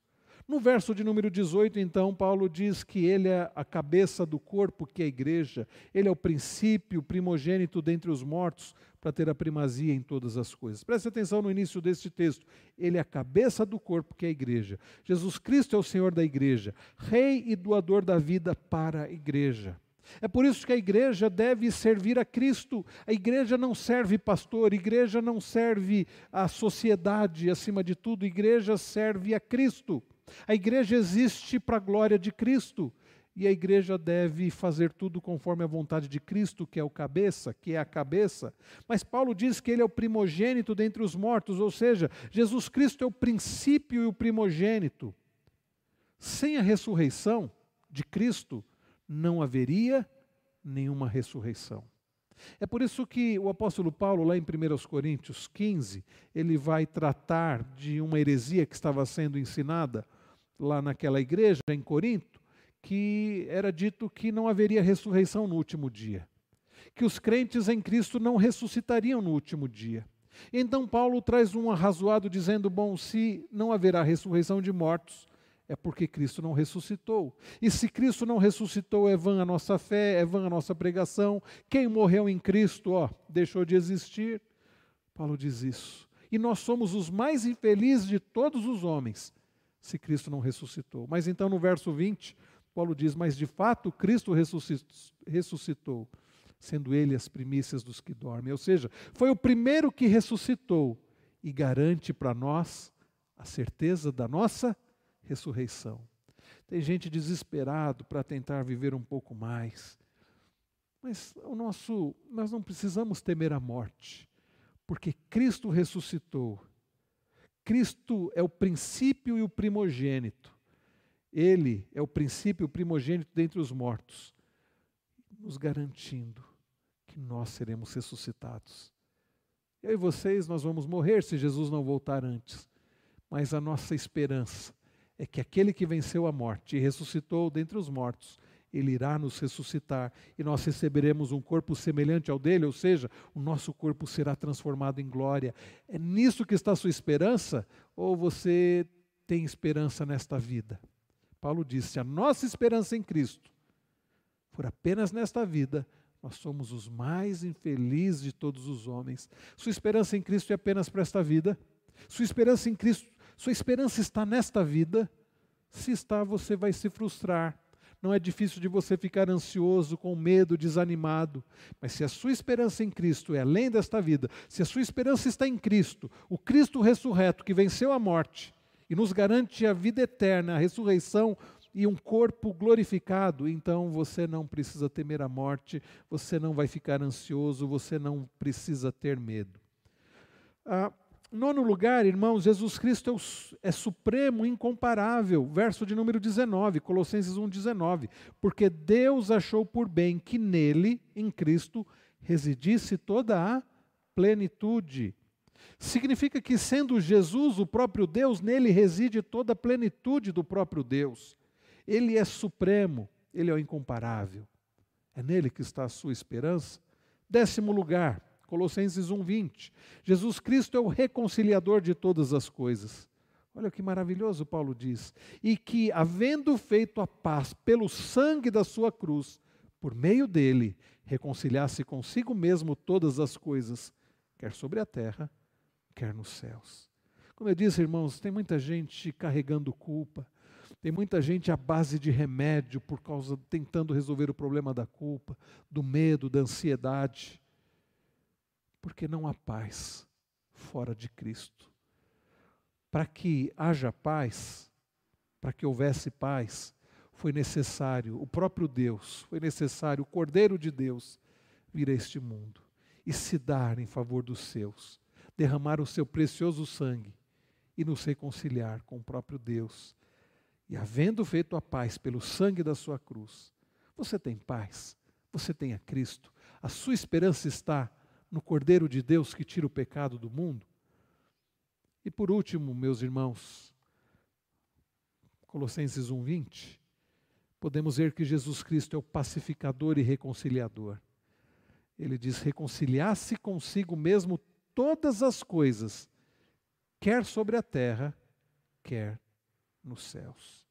No verso de número 18, então, Paulo diz que ele é a cabeça do corpo, que é a igreja, ele é o princípio, primogênito dentre os mortos, para ter a primazia em todas as coisas. Preste atenção no início deste texto. Ele é a cabeça do corpo, que é a igreja. Jesus Cristo é o Senhor da igreja, rei e doador da vida para a igreja. É por isso que a igreja deve servir a Cristo. A igreja não serve pastor, a igreja não serve a sociedade, acima de tudo, a igreja serve a Cristo. A igreja existe para a glória de Cristo. E a igreja deve fazer tudo conforme a vontade de Cristo, que é o cabeça, que é a cabeça. Mas Paulo diz que ele é o primogênito dentre os mortos, ou seja, Jesus Cristo é o princípio e o primogênito. Sem a ressurreição de Cristo, não haveria nenhuma ressurreição. É por isso que o apóstolo Paulo, lá em 1 Coríntios 15, ele vai tratar de uma heresia que estava sendo ensinada lá naquela igreja em Corinto, que era dito que não haveria ressurreição no último dia, que os crentes em Cristo não ressuscitariam no último dia. Então Paulo traz um arrazoado dizendo: bom, se não haverá ressurreição de mortos, é porque Cristo não ressuscitou. E se Cristo não ressuscitou, é vã a nossa fé, é vã a nossa pregação. Quem morreu em Cristo, ó, deixou de existir. Paulo diz isso. E nós somos os mais infelizes de todos os homens, se Cristo não ressuscitou. Mas então no verso 20, Paulo diz: Mas de fato Cristo ressuscitou, sendo ele as primícias dos que dormem. Ou seja, foi o primeiro que ressuscitou e garante para nós a certeza da nossa ressurreição. Tem gente desesperado para tentar viver um pouco mais. Mas o nosso, nós não precisamos temer a morte, Porque Cristo ressuscitou. Cristo é o princípio e o primogênito. Ele é o princípio e o primogênito dentre os mortos, nos garantindo que nós seremos ressuscitados. Eu e vocês, nós vamos morrer se Jesus não voltar antes. Mas a nossa esperança é que aquele que venceu a morte e ressuscitou dentre os mortos, ele irá nos ressuscitar e nós receberemos um corpo semelhante ao dele, ou seja, o nosso corpo será transformado em glória. É nisso que está a sua esperança? Ou você tem esperança nesta vida? Paulo disse: a nossa esperança em Cristo for apenas nesta vida, nós somos os mais infelizes de todos os homens. Sua esperança em Cristo é apenas para esta vida? Sua esperança em Cristo, sua esperança está nesta vida? Se está, você vai se frustrar. Não é difícil de você ficar ansioso, com medo, desanimado. Mas se a sua esperança em Cristo é além desta vida, se a sua esperança está em Cristo, o Cristo ressurreto que venceu a morte e nos garante a vida eterna, a ressurreição e um corpo glorificado, então você não precisa temer a morte, você não vai ficar ansioso, você não precisa ter medo. Ah, nono lugar, irmãos, Jesus Cristo é, é, supremo, incomparável. Verso de número 19, Colossenses 1,19. Porque Deus achou por bem que nele, em Cristo, residisse toda a plenitude. Significa que, sendo Jesus o próprio Deus, nele reside toda a plenitude do próprio Deus. Ele é supremo, ele é o incomparável. É nele que está a sua esperança. Décimo lugar, Colossenses 1:20. Jesus Cristo é o reconciliador de todas as coisas. Olha que maravilhoso Paulo diz. E que, havendo feito a paz pelo sangue da sua cruz, por meio dele, reconciliasse consigo mesmo todas as coisas, quer sobre a terra, quer nos céus. Como eu disse, irmãos, tem muita gente carregando culpa, tem muita gente à base de remédio por causa tentando resolver o problema da culpa, do medo, da ansiedade. Porque não há paz fora de Cristo. Para que haja paz, para que houvesse paz, foi necessário o próprio Deus, foi necessário o Cordeiro de Deus vir a este mundo e se dar em favor dos seus, derramar o seu precioso sangue e nos reconciliar com o próprio Deus e havendo feito a paz pelo sangue da sua cruz, você tem paz, você tem a Cristo, a sua esperança está no Cordeiro de Deus que tira o pecado do mundo. E por último, meus irmãos, Colossenses 1:20, podemos ver que Jesus Cristo é o pacificador e reconciliador. Ele diz: reconciliasse consigo mesmo todas as coisas, quer sobre a terra, quer nos céus.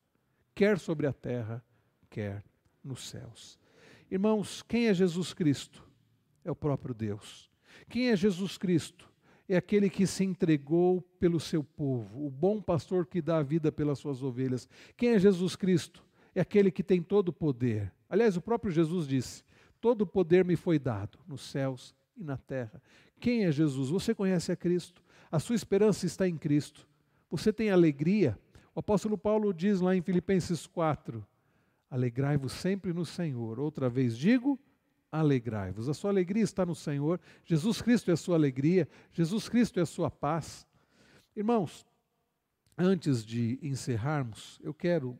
Quer sobre a terra, quer nos céus. Irmãos, quem é Jesus Cristo? É o próprio Deus. Quem é Jesus Cristo? É aquele que se entregou pelo seu povo, o bom pastor que dá a vida pelas suas ovelhas. Quem é Jesus Cristo? É aquele que tem todo o poder. Aliás, o próprio Jesus disse: Todo o poder me foi dado nos céus e na terra. Quem é Jesus? Você conhece a Cristo? A sua esperança está em Cristo. Você tem alegria o apóstolo Paulo diz lá em Filipenses 4: Alegrai-vos sempre no Senhor. Outra vez digo, alegrai-vos. A sua alegria está no Senhor. Jesus Cristo é a sua alegria. Jesus Cristo é a sua paz. Irmãos, antes de encerrarmos, eu quero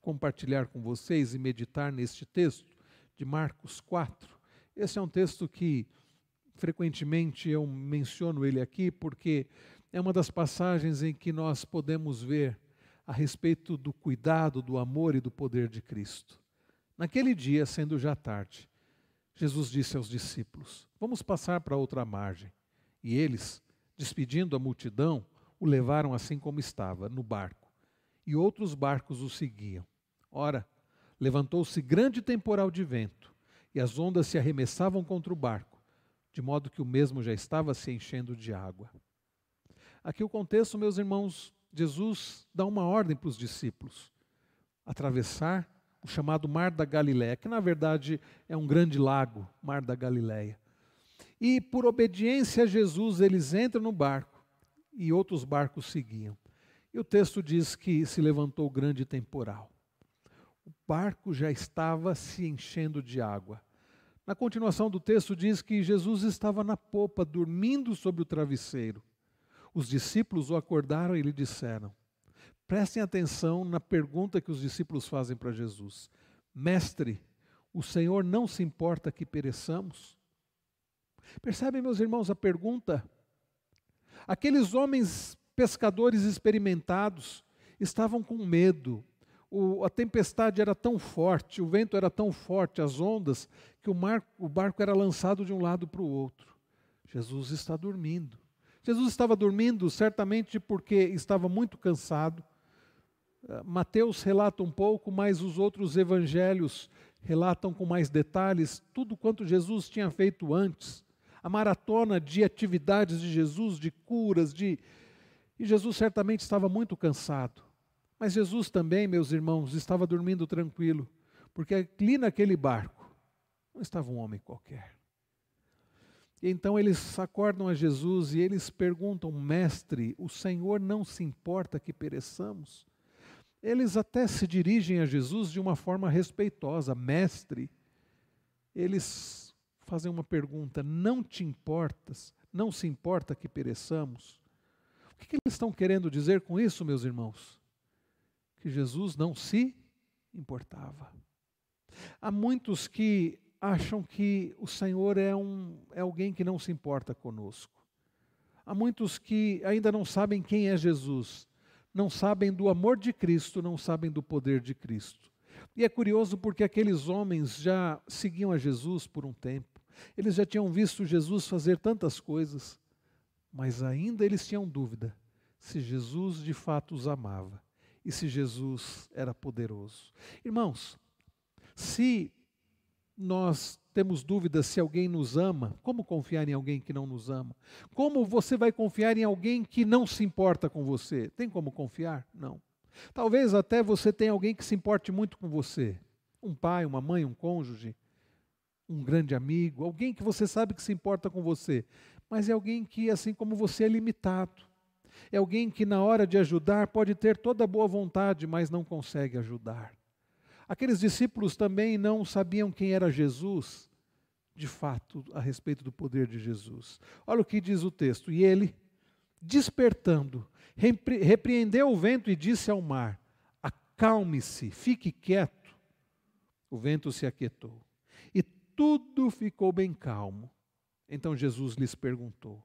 compartilhar com vocês e meditar neste texto de Marcos 4. Esse é um texto que frequentemente eu menciono ele aqui porque é uma das passagens em que nós podemos ver a respeito do cuidado, do amor e do poder de Cristo. Naquele dia, sendo já tarde, Jesus disse aos discípulos: Vamos passar para outra margem. E eles, despedindo a multidão, o levaram assim como estava, no barco. E outros barcos o seguiam. Ora, levantou-se grande temporal de vento, e as ondas se arremessavam contra o barco, de modo que o mesmo já estava se enchendo de água. Aqui o contexto, meus irmãos, Jesus dá uma ordem para os discípulos: atravessar o chamado Mar da Galileia, que na verdade é um grande lago, Mar da Galileia. E por obediência a Jesus, eles entram no barco e outros barcos seguiam. E o texto diz que se levantou grande temporal. O barco já estava se enchendo de água. Na continuação do texto diz que Jesus estava na popa, dormindo sobre o travesseiro. Os discípulos o acordaram e lhe disseram: Prestem atenção na pergunta que os discípulos fazem para Jesus: Mestre, o Senhor não se importa que pereçamos? Percebem, meus irmãos, a pergunta? Aqueles homens pescadores experimentados estavam com medo. O, a tempestade era tão forte, o vento era tão forte, as ondas, que o, mar, o barco era lançado de um lado para o outro. Jesus está dormindo. Jesus estava dormindo certamente porque estava muito cansado. Ah, Mateus relata um pouco, mas os outros evangelhos relatam com mais detalhes tudo quanto Jesus tinha feito antes. A maratona de atividades de Jesus, de curas, de. E Jesus certamente estava muito cansado. Mas Jesus também, meus irmãos, estava dormindo tranquilo, porque ali naquele barco não estava um homem qualquer. E então eles acordam a Jesus e eles perguntam: Mestre, o Senhor não se importa que pereçamos? Eles até se dirigem a Jesus de uma forma respeitosa: Mestre. Eles fazem uma pergunta: Não te importas? Não se importa que pereçamos? O que, eles estão querendo dizer com isso, meus irmãos? que Jesus não se importava. Há muitos que acham que o Senhor é, um, é alguém que não se importa conosco. Há muitos que ainda não sabem quem é Jesus, não sabem do amor de Cristo, não sabem do poder de Cristo. E é curioso porque aqueles homens já seguiam a Jesus por um tempo, eles já tinham visto Jesus fazer tantas coisas, mas ainda eles tinham dúvida se Jesus de fato os amava e se Jesus era poderoso. Irmãos, se nós temos dúvidas se alguém nos ama, como confiar em alguém que não nos ama? Como você vai confiar em alguém que não se importa com você? Tem como confiar? Não. Talvez até você tenha alguém que se importe muito com você. Um pai, uma mãe, um cônjuge, um grande amigo, alguém que você sabe que se importa com você, mas é alguém que, assim como você, é limitado. É alguém que, na hora de ajudar, pode ter toda a boa vontade, mas não consegue ajudar. Aqueles discípulos também não sabiam quem era Jesus, de fato, a respeito do poder de Jesus. Olha o que diz o texto. E ele, despertando, repreendeu o vento e disse ao mar: Acalme-se, fique quieto. O vento se aquietou e tudo ficou bem calmo. Então Jesus lhes perguntou: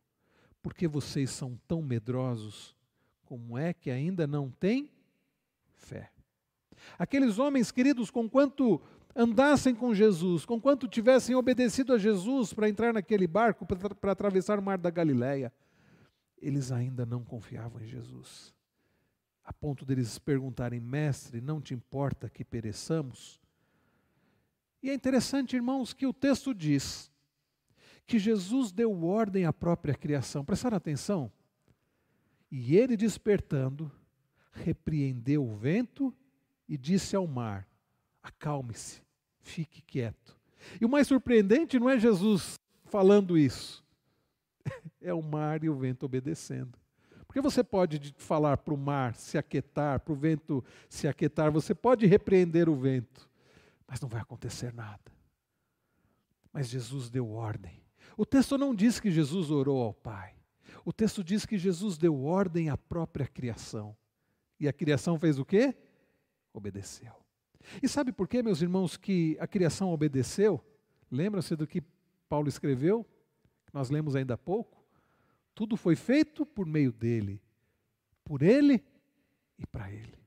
por que vocês são tão medrosos? Como é que ainda não têm fé? Aqueles homens queridos, com quanto andassem com Jesus, com quanto tivessem obedecido a Jesus para entrar naquele barco, para atravessar o mar da Galileia, eles ainda não confiavam em Jesus. A ponto deles perguntarem, mestre, não te importa que pereçamos? E é interessante, irmãos, que o texto diz que Jesus deu ordem à própria criação. Prestaram atenção? E ele, despertando, repreendeu o vento e disse ao mar: Acalme-se, fique quieto. E o mais surpreendente não é Jesus falando isso, (laughs) é o mar e o vento obedecendo. Porque você pode falar para o mar se aquietar, para o vento se aquietar, você pode repreender o vento, mas não vai acontecer nada. Mas Jesus deu ordem. O texto não diz que Jesus orou ao Pai. O texto diz que Jesus deu ordem à própria criação. E a criação fez o quê? Obedeceu. E sabe por quê, meus irmãos, que a criação obedeceu? Lembra-se do que Paulo escreveu? Nós lemos ainda há pouco. Tudo foi feito por meio dele, por ele e para ele.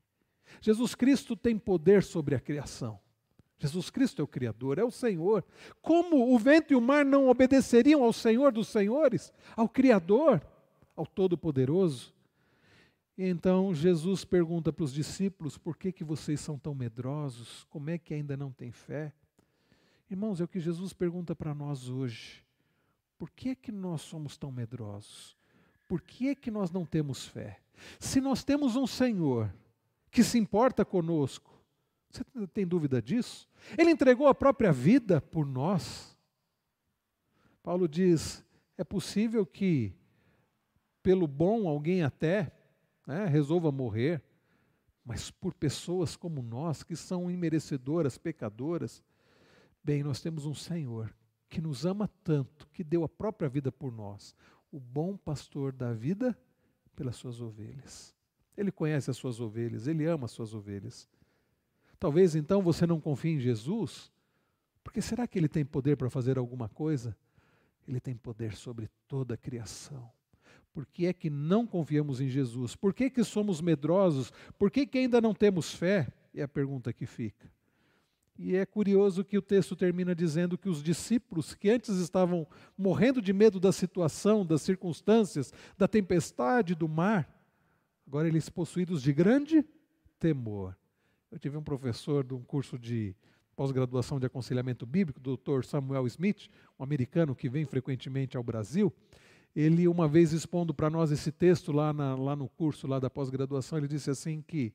Jesus Cristo tem poder sobre a criação. Jesus Cristo é o Criador, é o Senhor. Como o vento e o mar não obedeceriam ao Senhor dos Senhores, ao Criador, ao Todo-Poderoso? Então Jesus pergunta para os discípulos: por que, que vocês são tão medrosos? Como é que ainda não têm fé? Irmãos, é o que Jesus pergunta para nós hoje. Por que é que nós somos tão medrosos? Por que é que nós não temos fé? Se nós temos um Senhor que se importa conosco, você tem dúvida disso? Ele entregou a própria vida por nós. Paulo diz: é possível que, pelo bom, alguém até né, resolva morrer, mas por pessoas como nós, que são imerecedoras, pecadoras, bem, nós temos um Senhor que nos ama tanto, que deu a própria vida por nós. O bom pastor dá vida pelas suas ovelhas. Ele conhece as suas ovelhas, ele ama as suas ovelhas. Talvez então você não confie em Jesus, porque será que ele tem poder para fazer alguma coisa? Ele tem poder sobre toda a criação. Por que é que não confiamos em Jesus? Por que, que somos medrosos? Por que, que ainda não temos fé? É a pergunta que fica. E é curioso que o texto termina dizendo que os discípulos, que antes estavam morrendo de medo da situação, das circunstâncias, da tempestade, do mar, agora eles possuídos de grande temor. Eu tive um professor de um curso de pós-graduação de aconselhamento bíblico, o Dr. Samuel Smith, um americano que vem frequentemente ao Brasil. Ele, uma vez expondo para nós esse texto lá, na, lá no curso lá da pós-graduação, ele disse assim que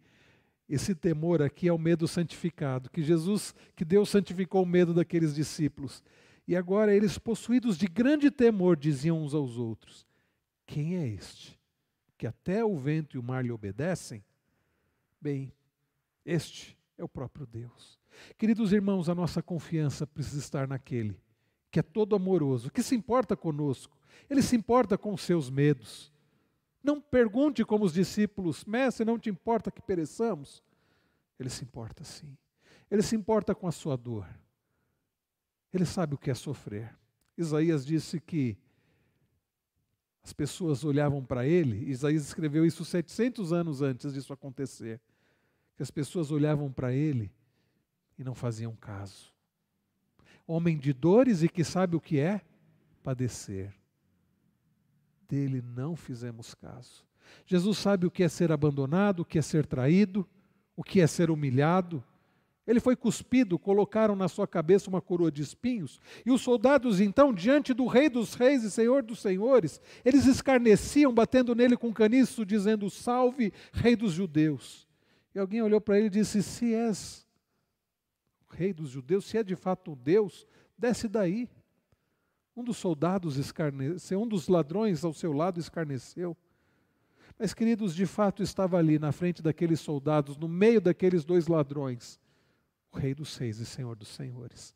esse temor aqui é o medo santificado, que Jesus, que Deus santificou o medo daqueles discípulos. E agora eles, possuídos de grande temor, diziam uns aos outros: Quem é este? Que até o vento e o mar lhe obedecem? Bem, este é o próprio Deus. Queridos irmãos, a nossa confiança precisa estar naquele que é todo amoroso, que se importa conosco, ele se importa com os seus medos. Não pergunte como os discípulos, mestre, não te importa que pereçamos? Ele se importa sim. Ele se importa com a sua dor. Ele sabe o que é sofrer. Isaías disse que as pessoas olhavam para ele, Isaías escreveu isso 700 anos antes disso acontecer, que as pessoas olhavam para ele e não faziam caso. Homem de dores e que sabe o que é padecer dele não fizemos caso. Jesus sabe o que é ser abandonado, o que é ser traído, o que é ser humilhado. Ele foi cuspido, colocaram na sua cabeça uma coroa de espinhos, e os soldados, então, diante do Rei dos Reis e Senhor dos Senhores, eles escarneciam, batendo nele com caniço, dizendo: Salve, Rei dos Judeus. E alguém olhou para ele e disse: Se és o Rei dos Judeus, se é de fato um Deus, desce daí. Um dos soldados escarneceu, um dos ladrões ao seu lado escarneceu. Mas, queridos, de fato estava ali na frente daqueles soldados, no meio daqueles dois ladrões, o Rei dos Reis e Senhor dos Senhores.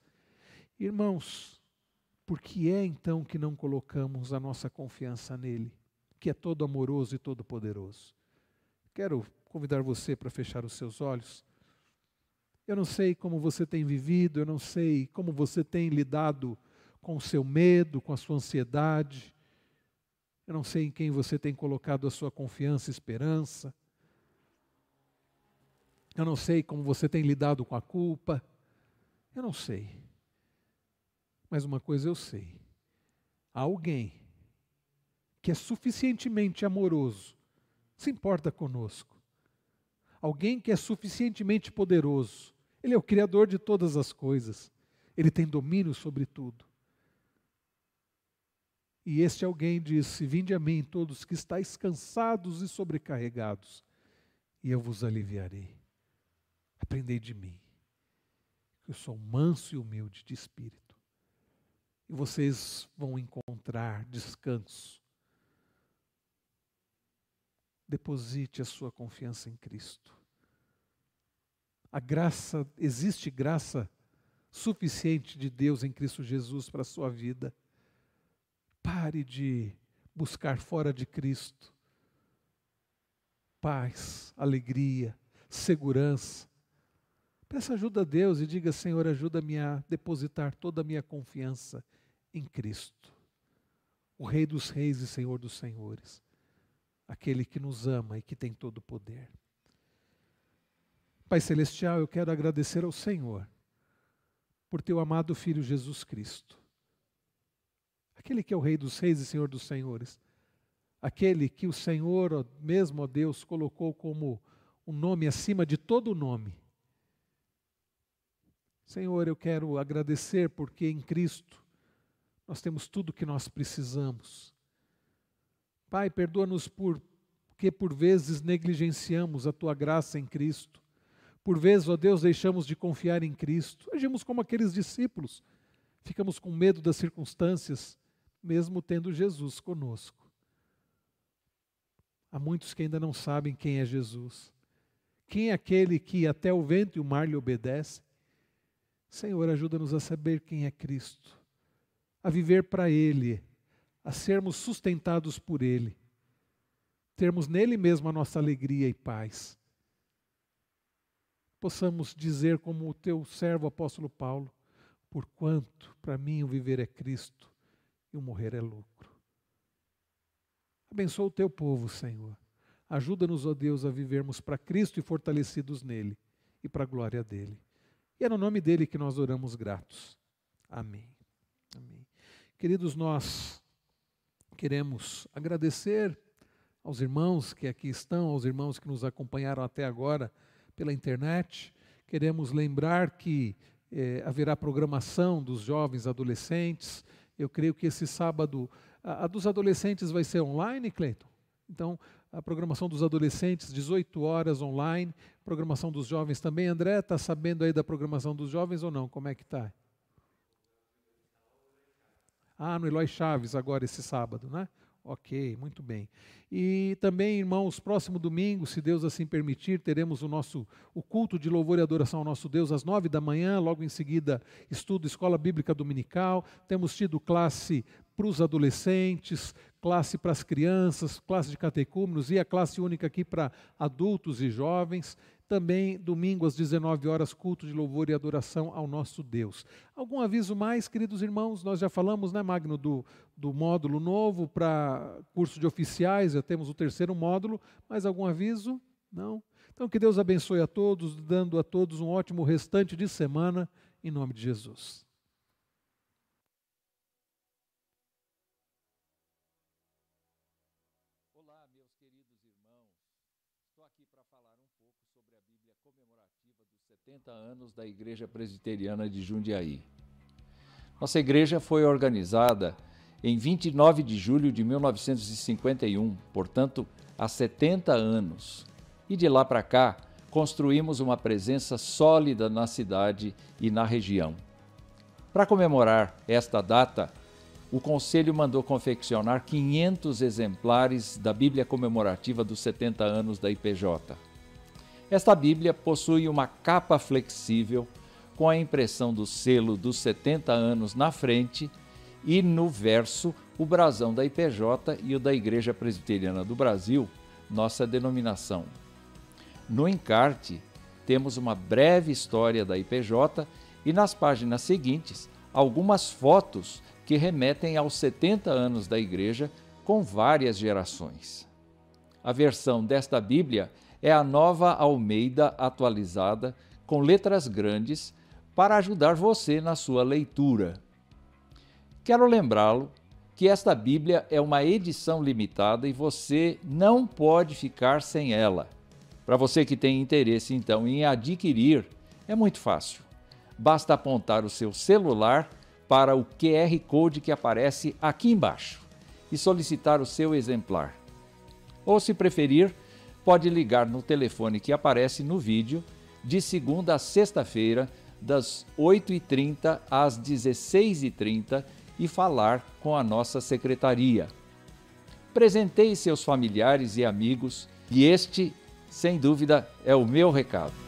Irmãos, por que é então que não colocamos a nossa confiança nele, que é todo amoroso e todo poderoso? Quero convidar você para fechar os seus olhos. Eu não sei como você tem vivido, eu não sei como você tem lidado com o seu medo, com a sua ansiedade. Eu não sei em quem você tem colocado a sua confiança e esperança. Eu não sei como você tem lidado com a culpa. Eu não sei. Mas uma coisa eu sei: há alguém que é suficientemente amoroso, se importa conosco. Alguém que é suficientemente poderoso. Ele é o Criador de todas as coisas. Ele tem domínio sobre tudo. E este alguém disse: Vinde a mim, todos que estáis cansados e sobrecarregados, e eu vos aliviarei. Aprendei de mim, que eu sou manso e humilde de espírito, e vocês vão encontrar descanso. Deposite a sua confiança em Cristo. A graça, existe graça suficiente de Deus em Cristo Jesus para a sua vida. Pare de buscar fora de Cristo paz, alegria, segurança. Peça ajuda a Deus e diga: Senhor, ajuda-me a depositar toda a minha confiança em Cristo, o Rei dos Reis e Senhor dos Senhores, aquele que nos ama e que tem todo o poder. Pai Celestial, eu quero agradecer ao Senhor por teu amado Filho Jesus Cristo aquele que é o Rei dos Reis e Senhor dos Senhores, aquele que o Senhor mesmo, ó Deus, colocou como um nome acima de todo nome. Senhor, eu quero agradecer porque em Cristo nós temos tudo que nós precisamos. Pai, perdoa-nos por que por vezes negligenciamos a tua graça em Cristo. Por vezes, ó Deus, deixamos de confiar em Cristo. Agimos como aqueles discípulos. Ficamos com medo das circunstâncias, mesmo tendo Jesus conosco. Há muitos que ainda não sabem quem é Jesus. Quem é aquele que até o vento e o mar lhe obedecem? Senhor, ajuda-nos a saber quem é Cristo. a viver para Ele, a sermos sustentados por Ele, termos nele mesmo a nossa alegria e paz. Possamos dizer, como o teu servo apóstolo Paulo, porquanto para mim o viver é Cristo o morrer é lucro. Abençoa o teu povo, Senhor. Ajuda-nos, ó Deus, a vivermos para Cristo e fortalecidos nele e para a glória dele. E é no nome dele que nós oramos gratos. Amém. Amém. Queridos, nós queremos agradecer aos irmãos que aqui estão, aos irmãos que nos acompanharam até agora pela internet. Queremos lembrar que eh, haverá programação dos jovens adolescentes. Eu creio que esse sábado, a, a dos adolescentes vai ser online, Cleiton? Então, a programação dos adolescentes, 18 horas online, programação dos jovens também. André, está sabendo aí da programação dos jovens ou não? Como é que está? Ah, no Eloy Chaves agora esse sábado, né? Ok, muito bem. E também, irmãos, próximo domingo, se Deus assim permitir, teremos o nosso o culto de louvor e adoração ao nosso Deus às nove da manhã, logo em seguida, estudo Escola Bíblica Dominical. Temos tido classe para os adolescentes, classe para as crianças, classe de catecúmenos e a classe única aqui para adultos e jovens. Também domingo às 19 horas, culto de louvor e adoração ao nosso Deus. Algum aviso mais, queridos irmãos? Nós já falamos, né, Magno, do, do módulo novo para curso de oficiais, já temos o terceiro módulo, mas algum aviso? Não? Então que Deus abençoe a todos, dando a todos um ótimo restante de semana, em nome de Jesus. Anos da Igreja Presbiteriana de Jundiaí. Nossa igreja foi organizada em 29 de julho de 1951, portanto, há 70 anos. E de lá para cá, construímos uma presença sólida na cidade e na região. Para comemorar esta data, o Conselho mandou confeccionar 500 exemplares da Bíblia comemorativa dos 70 anos da IPJ. Esta Bíblia possui uma capa flexível com a impressão do selo dos 70 anos na frente e no verso o brasão da IPJ e o da Igreja Presbiteriana do Brasil, nossa denominação. No encarte, temos uma breve história da IPJ e nas páginas seguintes algumas fotos que remetem aos 70 anos da Igreja com várias gerações. A versão desta Bíblia é a nova Almeida atualizada, com letras grandes, para ajudar você na sua leitura. Quero lembrá-lo que esta Bíblia é uma edição limitada e você não pode ficar sem ela. Para você que tem interesse então em adquirir, é muito fácil. Basta apontar o seu celular para o QR Code que aparece aqui embaixo e solicitar o seu exemplar. Ou, se preferir, pode ligar no telefone que aparece no vídeo de segunda a sexta-feira, das 8h30 às 16h30 e falar com a nossa secretaria. Presenteie seus familiares e amigos e este, sem dúvida, é o meu recado.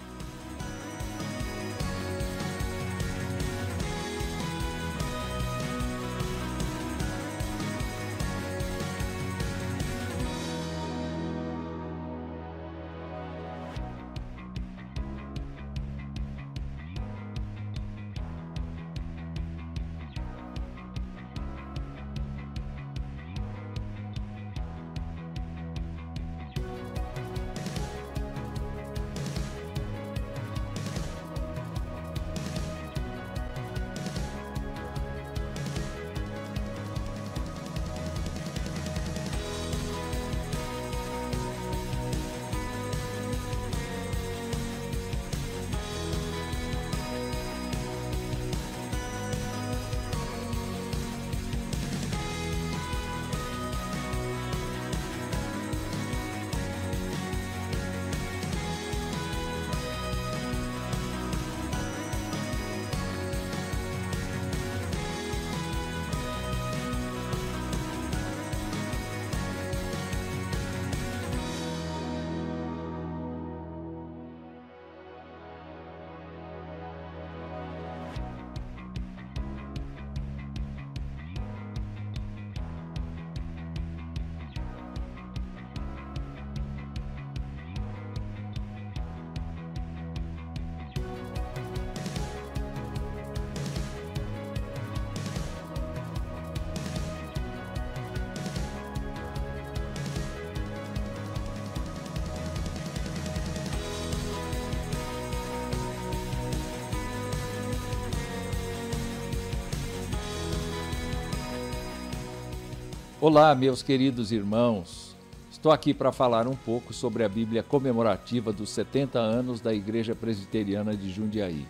Olá, meus queridos irmãos. Estou aqui para falar um pouco sobre a Bíblia comemorativa dos 70 anos da Igreja Presbiteriana de Jundiaí.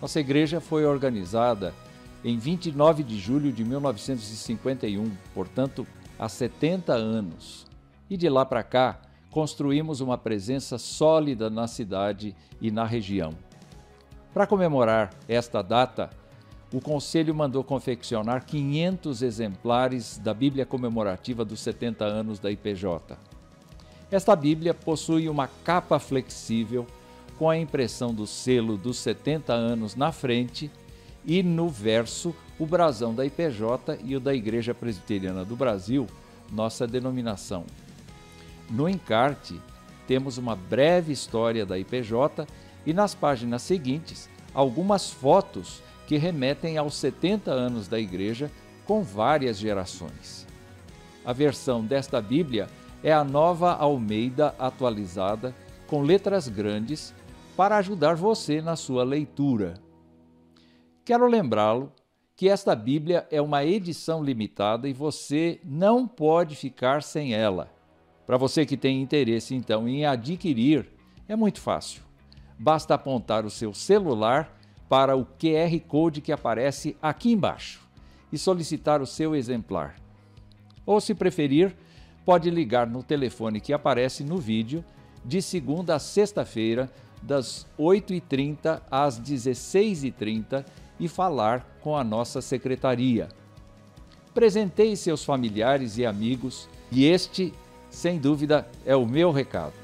Nossa igreja foi organizada em 29 de julho de 1951, portanto, há 70 anos. E de lá para cá, construímos uma presença sólida na cidade e na região. Para comemorar esta data, o Conselho mandou confeccionar 500 exemplares da Bíblia comemorativa dos 70 anos da IPJ. Esta Bíblia possui uma capa flexível com a impressão do selo dos 70 anos na frente e no verso o brasão da IPJ e o da Igreja Presbiteriana do Brasil, nossa denominação. No encarte, temos uma breve história da IPJ e nas páginas seguintes algumas fotos que remetem aos 70 anos da Igreja com várias gerações. A versão desta Bíblia é a nova Almeida atualizada, com letras grandes, para ajudar você na sua leitura. Quero lembrá-lo que esta Bíblia é uma edição limitada e você não pode ficar sem ela. Para você que tem interesse então em adquirir, é muito fácil. Basta apontar o seu celular para o QR Code que aparece aqui embaixo e solicitar o seu exemplar. Ou, se preferir, pode ligar no telefone que aparece no vídeo de segunda a sexta-feira, das 8h30 às 16h30 e falar com a nossa secretaria. Presenteie seus familiares e amigos e este, sem dúvida, é o meu recado.